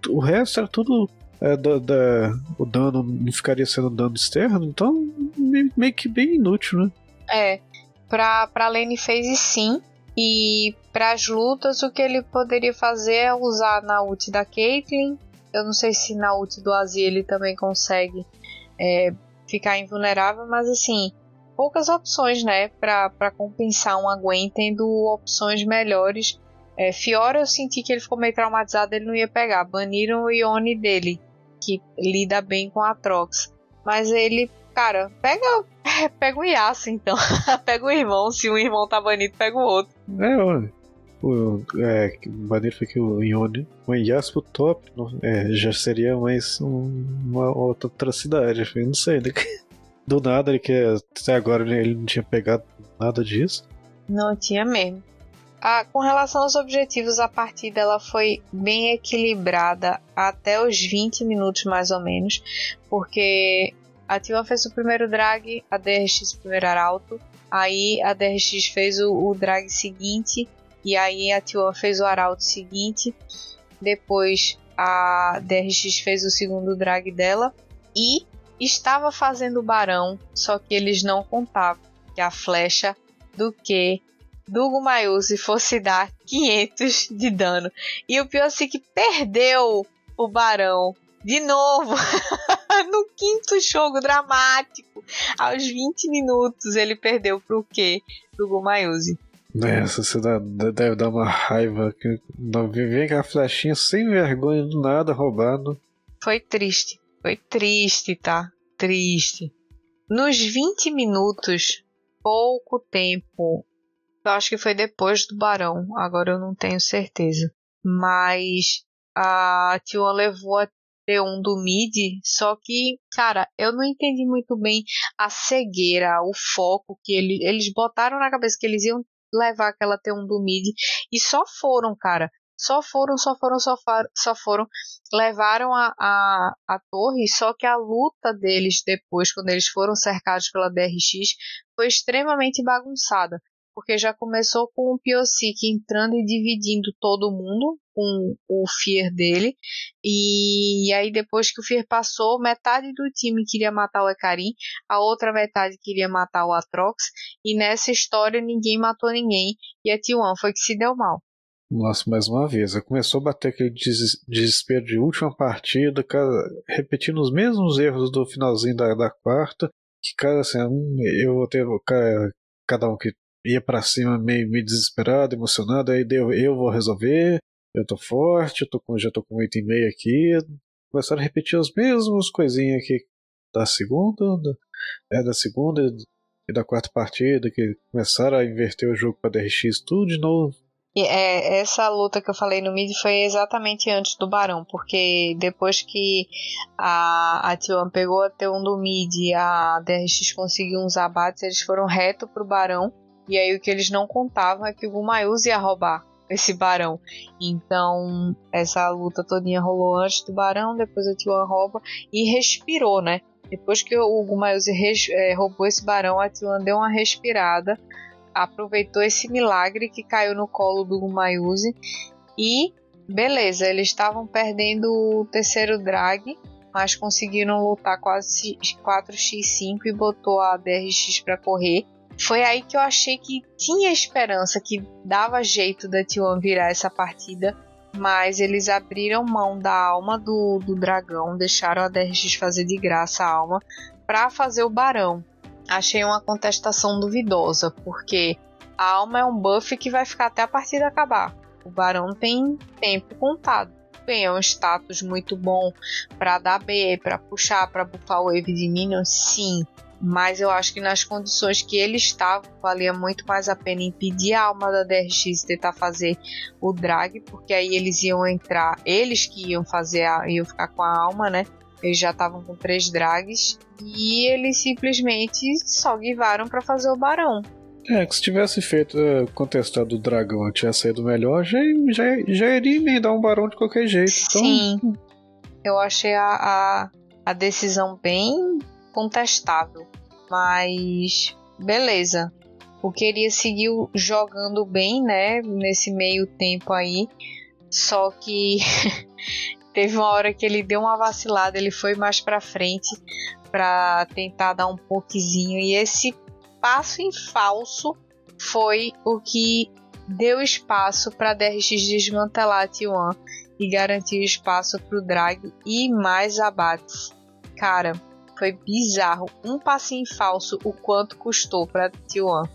o resto era tudo. É, da, da, o dano não ficaria sendo dano externo, então meio que bem inútil, né? É. Pra, pra lane phase sim, e para as lutas, o que ele poderia fazer é usar na ult da Caitlyn. Eu não sei se na ult do Azir ele também consegue é, ficar invulnerável, mas assim, poucas opções, né, para compensar um Gwen, tendo opções melhores. É, Fiora eu senti que ele ficou meio traumatizado, ele não ia pegar. Baniram o Ione dele, que lida bem com a Trox. Mas ele cara, pega, [LAUGHS] pega o Yasuo então. [LAUGHS] pega o irmão, se um irmão tá banido, pega o outro. É. O, é, maneiro foi que o Ione, o Yasuo top, é, já seria mais um, uma outra atrocidade. Eu não sei, né? [LAUGHS] Do nada ele que até agora ele não tinha pegado nada disso. Não tinha mesmo. Ah, com relação aos objetivos, a partida ela foi bem equilibrada até os 20 minutos mais ou menos, porque a T1 fez o primeiro drag, a DRX o primeiro arauto. Aí a DRX fez o, o drag seguinte. E aí a T1 fez o arauto seguinte. Depois a DRX fez o segundo drag dela. E estava fazendo o barão, só que eles não contavam que a flecha do que do Gumayuzi fosse dar 500 de dano. E o pior é que perdeu o barão de novo, [LAUGHS] no quinto jogo dramático, aos 20 minutos, ele perdeu pro quê? Pro Gumayuzi. Nessa, você dá, deve dar uma raiva. Que vem com a flechinha sem vergonha do nada roubado. Foi triste. Foi triste, tá? Triste. Nos 20 minutos, pouco tempo. Eu acho que foi depois do Barão. Agora eu não tenho certeza. Mas a Tion levou a T1 do mid, só que, cara, eu não entendi muito bem a cegueira, o foco que ele, eles botaram na cabeça que eles iam levar aquela T1 do mid e só foram, cara. Só foram, só foram, só, foram, só foram. Levaram a, a, a torre, só que a luta deles depois, quando eles foram cercados pela DRX, foi extremamente bagunçada porque já começou com o Piosik entrando e dividindo todo mundo com o Fear dele. E, e, aí depois que o Fear passou, metade do time queria matar o Ekarim, a outra metade queria matar o Atrox, e nessa história ninguém matou ninguém, e a T1 foi que se deu mal. Nossa, mais uma vez, começou a bater aquele desespero de última partida, repetindo os mesmos erros do finalzinho da, da quarta, que, cara, assim, eu vou ter cada um que ia para cima meio, meio desesperado, emocionado, aí deu, eu vou resolver, eu tô forte, eu tô com, já tô com 8,5 aqui. Começaram a repetir as mesmas coisinhas aqui da segunda, da, é, da segunda e da quarta partida, que começaram a inverter o jogo para DRX tudo de novo. E é, essa luta que eu falei no mid foi exatamente antes do Barão, porque depois que a, a T1 pegou a T1 do mid e a DRX conseguiu uns abates, eles foram reto pro Barão e aí o que eles não contavam é que o Gumayus ia roubar esse barão. Então, essa luta todinha rolou antes do barão, depois o T1 rouba e respirou, né? Depois que o Gumayuzi é, roubou esse barão, a T1 deu uma respirada, aproveitou esse milagre que caiu no colo do Gumayuzi e beleza, eles estavam perdendo o terceiro drag, mas conseguiram lutar quase 4x5 e botou a DRX para correr foi aí que eu achei que tinha esperança, que dava jeito da T1 virar essa partida, mas eles abriram mão da alma do, do dragão, deixaram a DRX fazer de graça a alma para fazer o barão. Achei uma contestação duvidosa, porque a alma é um buff que vai ficar até a partida acabar. O barão tem tempo contado. Bem, é um status muito bom para dar B, para puxar, para buffar wave de minions, sim Mas eu acho que nas condições que ele estava, valia muito mais a pena impedir a alma da DRX tentar fazer o drag, porque aí eles iam entrar, eles que iam fazer, a, iam ficar com a alma, né? Eles já estavam com três drags e eles simplesmente só guivaram para fazer o barão. É, que se tivesse feito uh, contestado o dragão tivesse saído melhor, já, já, já iria emendar um barão de qualquer jeito. Então... Sim. Eu achei a, a, a decisão bem contestável. Mas beleza. O queria seguir jogando bem, né? Nesse meio tempo aí. Só que [LAUGHS] teve uma hora que ele deu uma vacilada, ele foi mais para frente para tentar dar um pouquinho e esse passo em falso foi o que deu espaço para DRX desmantelar a T1 e garantir espaço para o drag e mais abates. Cara, foi bizarro. Um passinho falso, o quanto custou para T1.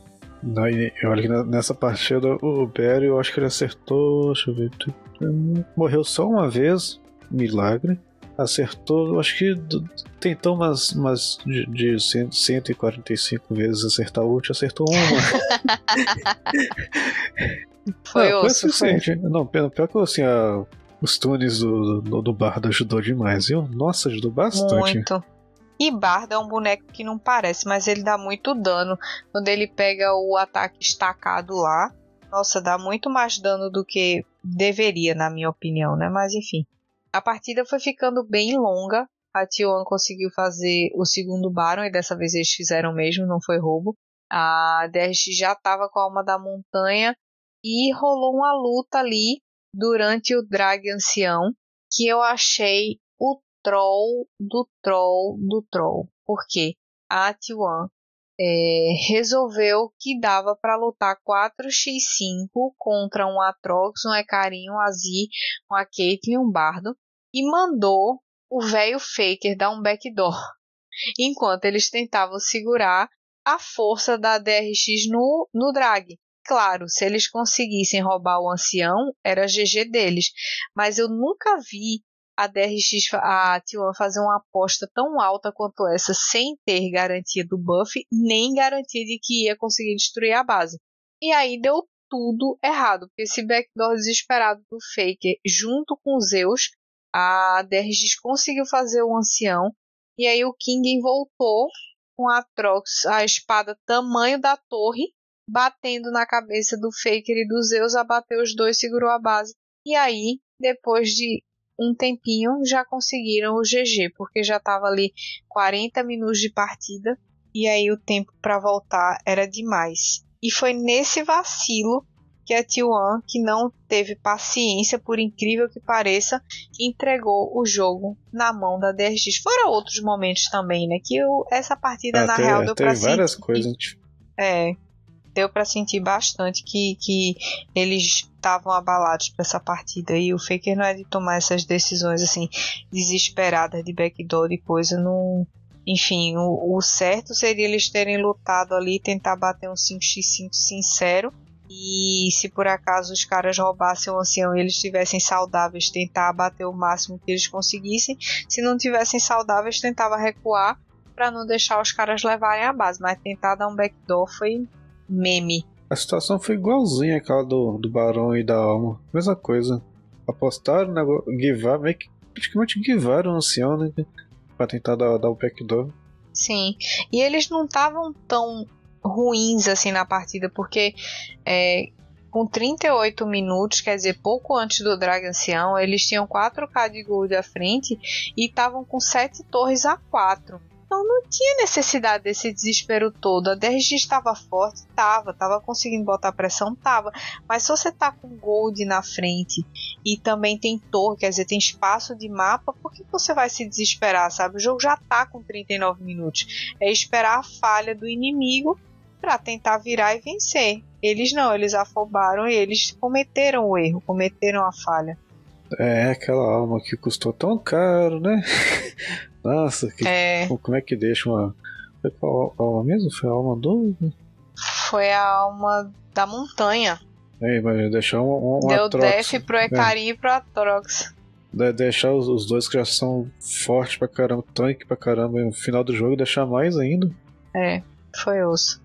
Não, olha que nessa partida o Barry, eu acho que ele acertou. Deixa eu ver. Morreu só uma vez, milagre acertou, acho que tentou umas, umas de, de 145 vezes acertar o ult, acertou uma. [LAUGHS] foi não, osso, foi. Assim, não, pior que assim, a, os tunes do, do, do Bardo ajudou demais, viu? Nossa, ajudou bastante. Muito. E Bardo é um boneco que não parece, mas ele dá muito dano. Quando ele pega o ataque estacado lá, nossa, dá muito mais dano do que deveria, na minha opinião, né? Mas enfim. A partida foi ficando bem longa. A T1 conseguiu fazer o segundo Baron e dessa vez eles fizeram mesmo, não foi roubo. A DRX já estava com a alma da montanha e rolou uma luta ali durante o drag ancião que eu achei troll do troll do troll. Porque a T1 é, resolveu que dava para lutar 4x5 contra um Atrox, um Ecarim, um Azir, um Caitlyn e um Bardo e mandou o velho Faker dar um backdoor [LAUGHS] enquanto eles tentavam segurar a força da DRX no, no drag. Claro, se eles conseguissem roubar o ancião, era GG deles. Mas eu nunca vi a DRX, a T1 fazer uma aposta tão alta quanto essa sem ter garantia do buff, nem garantia de que ia conseguir destruir a base. E aí deu tudo errado, porque esse backdoor desesperado do Faker, junto com Zeus, a DRX conseguiu fazer o ancião, e aí o King voltou com a Trox, a espada tamanho da torre, batendo na cabeça do Faker e do Zeus, abateu os dois, segurou a base. E aí, depois de um tempinho já conseguiram o GG, porque já estava ali 40 minutos de partida e aí o tempo para voltar era demais. E foi nesse vacilo que a T1, que não teve paciência, por incrível que pareça, entregou o jogo na mão da DRX. Foram outros momentos também, né? Que eu, essa partida, ah, na tem, real, deu pra várias sentir. coisas. É, deu para sentir bastante que, que eles estavam abalados para essa partida e o Faker não é de tomar essas decisões assim desesperadas de backdoor e coisa não enfim, o, o, certo seria eles terem lutado ali tentar bater um 5x5 sincero e se por acaso os caras roubassem o ancião e eles estivessem saudáveis, tentar abater o máximo que eles conseguissem. Se não tivessem saudáveis, tentava recuar para não deixar os caras levarem a base. Mas tentar dar um backdoor foi meme. A situação foi igualzinha aquela do, do Barão e da Alma. Mesma coisa. Apostaram, né, givar, meio que praticamente givaram o ancião, né? Pra tentar dar, dar o backdoor. Sim. E eles não estavam tão ruins assim na partida, porque é, com 38 minutos, quer dizer, pouco antes do Drag Ancião, eles tinham 4k de gold à frente e estavam com 7 torres a 4. Então não tinha necessidade desse desespero todo. A DRG estava forte, estava, estava conseguindo botar pressão, estava. Mas se você tá com gold na frente e também tem torre, quer dizer, tem espaço de mapa, por que você vai se desesperar, sabe? O jogo já tá com 39 minutos. É esperar a falha do inimigo para tentar virar e vencer. Eles não, eles afobaram e eles cometeram o erro, cometeram a falha. É, aquela alma que custou tão caro, né? [LAUGHS] Nossa, que, é. como é que deixa uma. Foi qual alma mesmo? Foi a alma do. Foi a alma da montanha. É, mas deixar um, um Deu Atrox, def pro Ecari é. e pro Atrox. De deixar os, os, dois que já são fortes pra caramba, tanque pra caramba no final do jogo, deixar mais ainda. É, foi osso.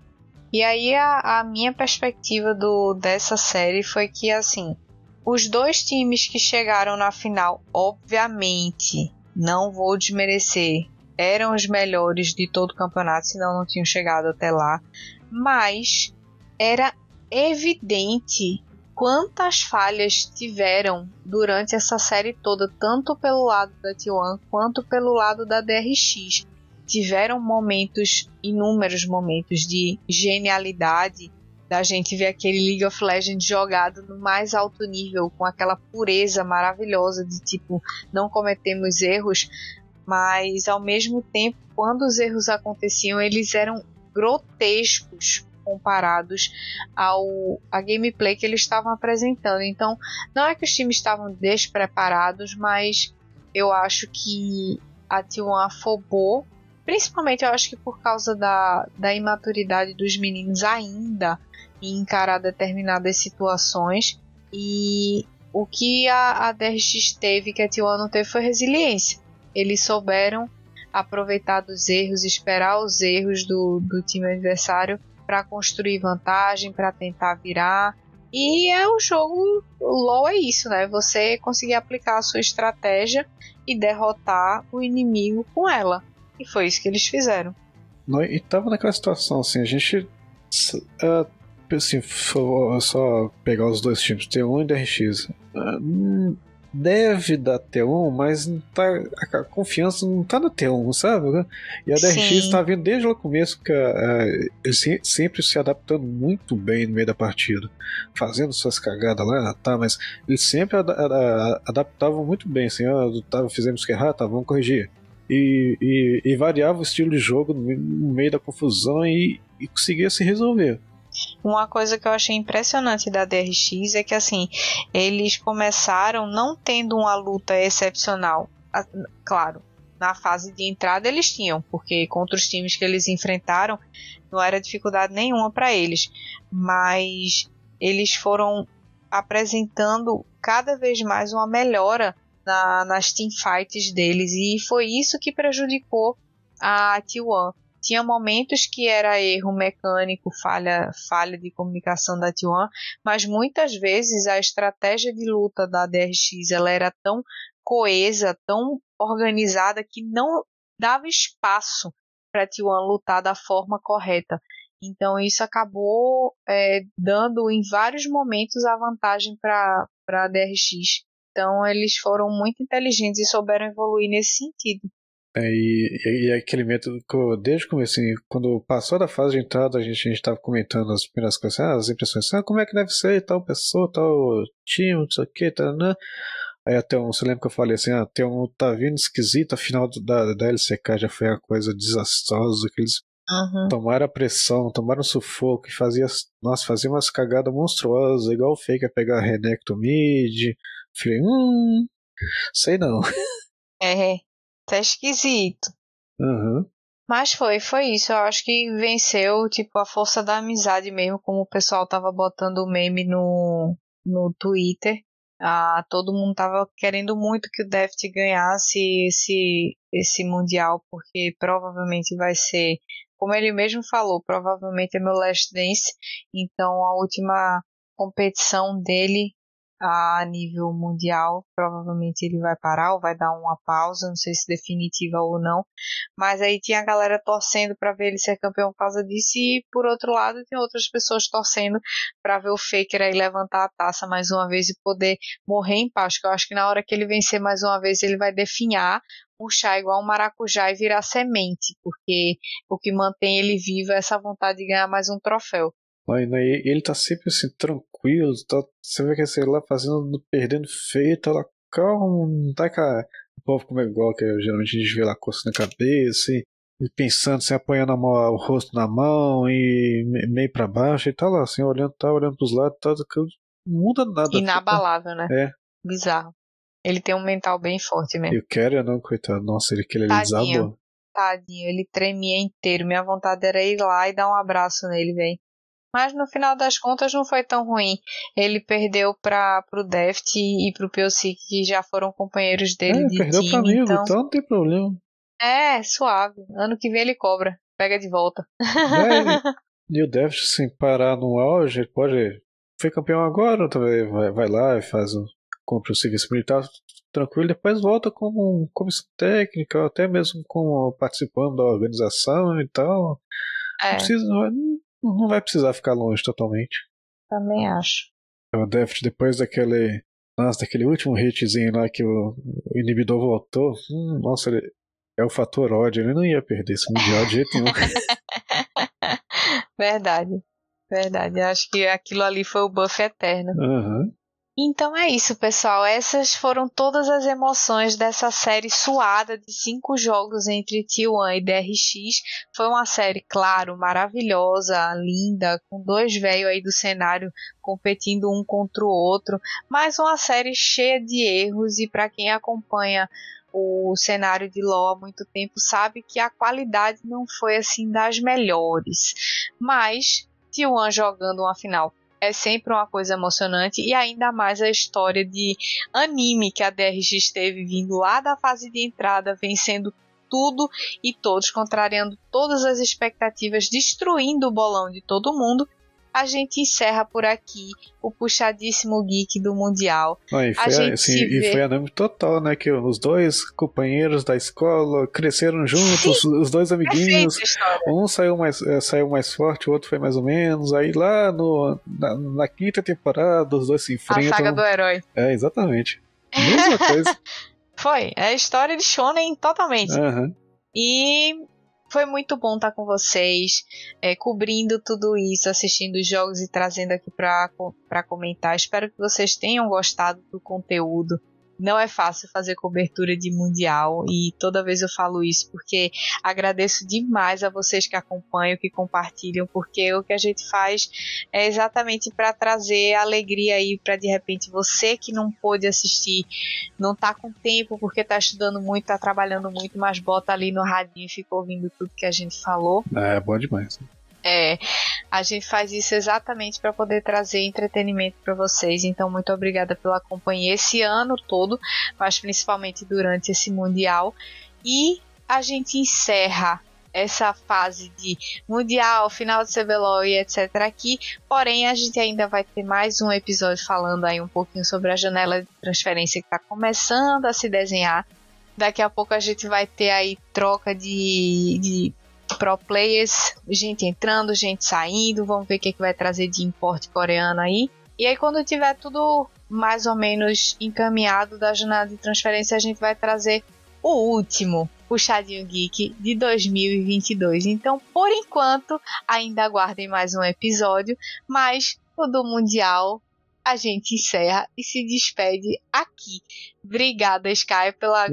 E aí a, a minha perspectiva do, dessa série foi que assim, os dois times que chegaram na final, obviamente, não vou desmerecer, eram os melhores de todo o campeonato, senão não tinham chegado até lá. Mas era evidente quantas falhas tiveram durante essa série toda, tanto pelo lado da T1 quanto pelo lado da DRX. Tiveram momentos, inúmeros momentos de genialidade, da gente ver aquele League of Legends jogado no mais alto nível, com aquela pureza maravilhosa de tipo, não cometemos erros, mas ao mesmo tempo, quando os erros aconteciam, eles eram grotescos comparados ao a gameplay que eles estavam apresentando. Então, não é que os times estavam despreparados, mas eu acho que a T1 afobou, principalmente eu acho que por causa da, da imaturidade dos meninos ainda encarar determinadas situações e o que a, a DRX teve que a T1 não teve foi resiliência. Eles souberam aproveitar dos erros, esperar os erros do, do time adversário para construir vantagem, para tentar virar. E é o jogo, o LoL é isso, né? Você conseguir aplicar a sua estratégia e derrotar o inimigo com ela. E foi isso que eles fizeram. E tava naquela situação assim, a gente uh, assim, só pegar os dois times, T1 e DRX. Uh, deve dar T1, mas tá, a confiança não tá no T1, sabe? E a DRX está vindo desde o começo que uh, sempre se adaptando muito bem no meio da partida, fazendo suas cagadas lá, tá, mas eles sempre ad ad adaptavam muito bem, assim, ah, tá, fizemos que errar, tá, vamos corrigir. E, e, e, variava o estilo de jogo no meio da confusão e, e conseguia se resolver. Uma coisa que eu achei impressionante da DRX é que assim, eles começaram não tendo uma luta excepcional. Claro, na fase de entrada eles tinham, porque contra os times que eles enfrentaram não era dificuldade nenhuma para eles, mas eles foram apresentando cada vez mais uma melhora na, nas teamfights deles. E foi isso que prejudicou a T1 tinha momentos que era erro mecânico, falha, falha de comunicação da T1, mas muitas vezes a estratégia de luta da DRX ela era tão coesa, tão organizada que não dava espaço para a T1 lutar da forma correta. Então isso acabou é, dando em vários momentos a vantagem para a DRX. Então eles foram muito inteligentes e souberam evoluir nesse sentido. É, e, e, aquele método que eu, desde o começo, assim, quando passou da fase de entrada, a gente estava comentando as primeiras coisas, ah, as impressões, ah, como é que deve ser tal pessoa, tal time, não sei o que, tal, né? Aí até um, você lembra que eu falei assim, ah, tem um tá vindo esquisito, a final da, da LCK já foi uma coisa desastrosa, que eles uhum. tomaram a pressão, tomaram sufoco e fazia, nossa, fazia umas cagadas monstruosas, igual o Faker pegar a Renekton mid. Falei, hum, sei não. É, tá esquisito. Uhum. Mas foi, foi isso. Eu acho que venceu, tipo, a força da amizade mesmo, como o pessoal tava botando o meme no, no Twitter. Ah, todo mundo tava querendo muito que o Deft ganhasse esse, esse Mundial, porque provavelmente vai ser, como ele mesmo falou, provavelmente é meu Last Dance. Então a última competição dele a nível mundial. Provavelmente ele vai parar ou vai dar uma pausa, não sei se definitiva ou não. Mas aí tinha a galera torcendo para ver ele ser campeão por causa disso, e por outro lado, tem outras pessoas torcendo para ver o Faker aí levantar a taça mais uma vez e poder morrer em paz. Que eu acho que na hora que ele vencer mais uma vez, ele vai definhar murchar igual um maracujá e virar semente, porque o que mantém ele vivo é essa vontade de ganhar mais um troféu. Ele tá sempre assim, tranquilo, tá, você vê que sei lá, fazendo, perdendo feio, tá lá calmo, não tá com a, o povo como é igual, que geralmente a gente vê lá coça na cabeça, e, e pensando, assim, apoiando a mão, o rosto na mão, e meio para baixo, e tá lá, assim, olhando, tá olhando pros lados, tá, não muda nada. Inabalável, né? É. Bizarro. Ele tem um mental bem forte mesmo. Eu quero, não, coitado. Nossa, ele que ele desabou. Tadinho, ele tremia inteiro. Minha vontade era ir lá e dar um abraço nele, velho. Mas no final das contas não foi tão ruim. Ele perdeu para pro Deft e pro Piocic, que já foram companheiros dele é, de perdeu. Pra amigo, então... então não tem problema. É, suave. Ano que vem ele cobra. pega de volta. É, e o David, sem parar no auge, ele pode. Foi campeão agora, vai, vai lá e faz o. compra o serviço militar tranquilo, depois volta como comissão técnica, até mesmo como participando da organização e tal. É, Não, precisa, não, não vai precisar ficar longe totalmente. também acho. O Deft, depois daquele. Nossa, daquele último hitzinho lá que o, inibidor voltou. Hum, nossa, ele, é o fator ódio. Ele não ia perder esse mundial de jeito nenhum. [LAUGHS] Verdade. Verdade. Eu acho que aquilo ali foi o buff eterno. Aham. Então é isso, pessoal. Essas foram todas as emoções dessa série suada de cinco jogos entre T1 e DRX. Foi uma série, claro, maravilhosa, linda, com dois velhos aí do cenário competindo um contra o outro, mas uma série cheia de erros e para quem acompanha o cenário de LoL há muito tempo sabe que a qualidade não foi assim das melhores. Mas T1 jogando uma final é sempre uma coisa emocionante e ainda mais a história de anime que a DRX teve vindo lá da fase de entrada, vencendo tudo e todos, contrariando todas as expectativas, destruindo o bolão de todo mundo. A gente encerra por aqui o puxadíssimo geek do Mundial. Não, e A foi, gente assim, e vê- foi anime total, né? Que os dois companheiros da escola cresceram juntos, os dois amiguinhos. Um saiu mais, eh, saiu mais forte, o outro foi mais ou menos. Aí lá no, na, na quinta temporada, os dois se A saga enfrentam. do herói. É, exatamente. Mesma coisa. [LAUGHS] Foi, é a história de Shonen totalmente. Aham. E foi muito bom estar com vocês, é, cobrindo tudo isso, assistindo os jogos e trazendo aqui para comentar. Espero que vocês tenham gostado do conteúdo. Não é fácil fazer cobertura de mundial e toda vez eu falo isso porque agradeço demais a vocês que acompanham, que compartilham, porque o que a gente faz é exatamente para trazer alegria aí para de repente você que não pôde assistir, não tá com tempo porque tá estudando muito, tá trabalhando muito, mas bota ali no radinho e fica ouvindo tudo que a gente falou. É, bom demais. É, a gente faz isso exatamente para poder trazer entretenimento para vocês. Então, muito obrigada pela companhia esse ano todo, mas principalmente durante esse mundial. E a gente encerra essa fase de mundial, final de CBLOL e etc aqui. Porém, a gente ainda vai ter mais um episódio falando aí um pouquinho sobre a janela de transferência que está começando a se desenhar. Daqui a pouco a gente vai ter aí troca de, de pro players, gente entrando, gente saindo, vamos ver o que, que vai trazer de importe coreano aí. E aí quando tiver tudo mais ou menos encaminhado da jornada de transferência, a gente vai trazer o último puxadinho geek de 2022. Então, por enquanto, ainda aguardem mais um episódio, mas o do mundial a gente encerra e se despede aqui. Obrigada, Sky, pela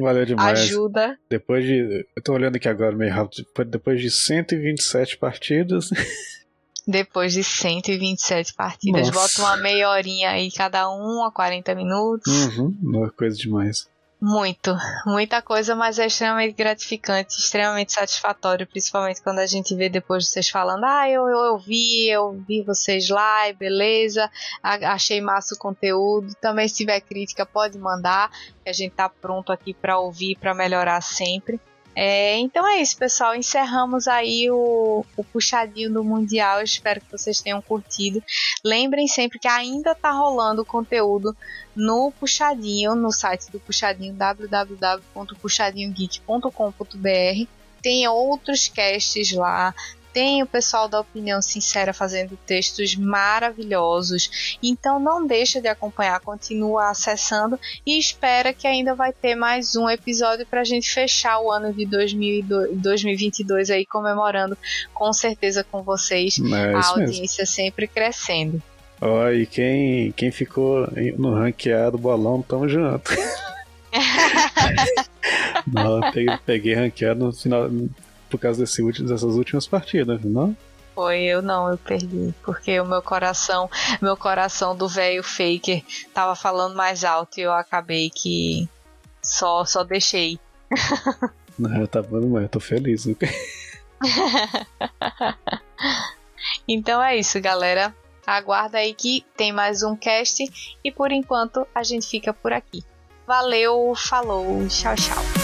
ajuda. Depois de. Eu tô olhando aqui agora meio rápido. depois- de 127 partidas. Depois de 127 [LAUGHS] partidas, Nossa. bota uma meia horinha aí cada um, a 40 minutos. Uhum, uma coisa demais. Muito, muita coisa, mas é extremamente gratificante, extremamente satisfatório, principalmente quando a gente vê depois vocês falando, ah, eu, eu, eu vi, eu vi vocês lá, beleza, achei massa o conteúdo. Também se tiver crítica, pode mandar, que a gente tá pronto aqui para ouvir, para melhorar sempre. É, então é isso, pessoal. Encerramos aí o, o puxadinho do Mundial. Espero que vocês tenham curtido. Lembrem sempre que ainda tá rolando conteúdo no Puxadinho, no site do Puxadinho, www.puxadinhogeek.com.br. Tem outros casts lá. Tem o pessoal da Opinião Sincera fazendo textos maravilhosos. Então não deixa de acompanhar, continua acessando e espera que ainda vai ter mais um episódio para a gente fechar o ano de 2002 2022 aí comemorando com certeza com vocês É a isso mesmo. audiência sempre crescendo. Ó, e quem, quem ficou no ranqueado bolão, tamo junto. [LAUGHS] [LAUGHS] não, peguei, peguei ranqueado no final, por causa desse dessas últimas partidas, não? Foi eu não, eu perdi, porque o meu coração, meu coração do velho faker tava falando mais alto e eu acabei que só só deixei. Não, tá bom, mas eu tô feliz. [LAUGHS] Então é isso, galera. Aguarda aí que tem mais um cast e por enquanto a gente fica por aqui. Valeu, falou, tchau, tchau.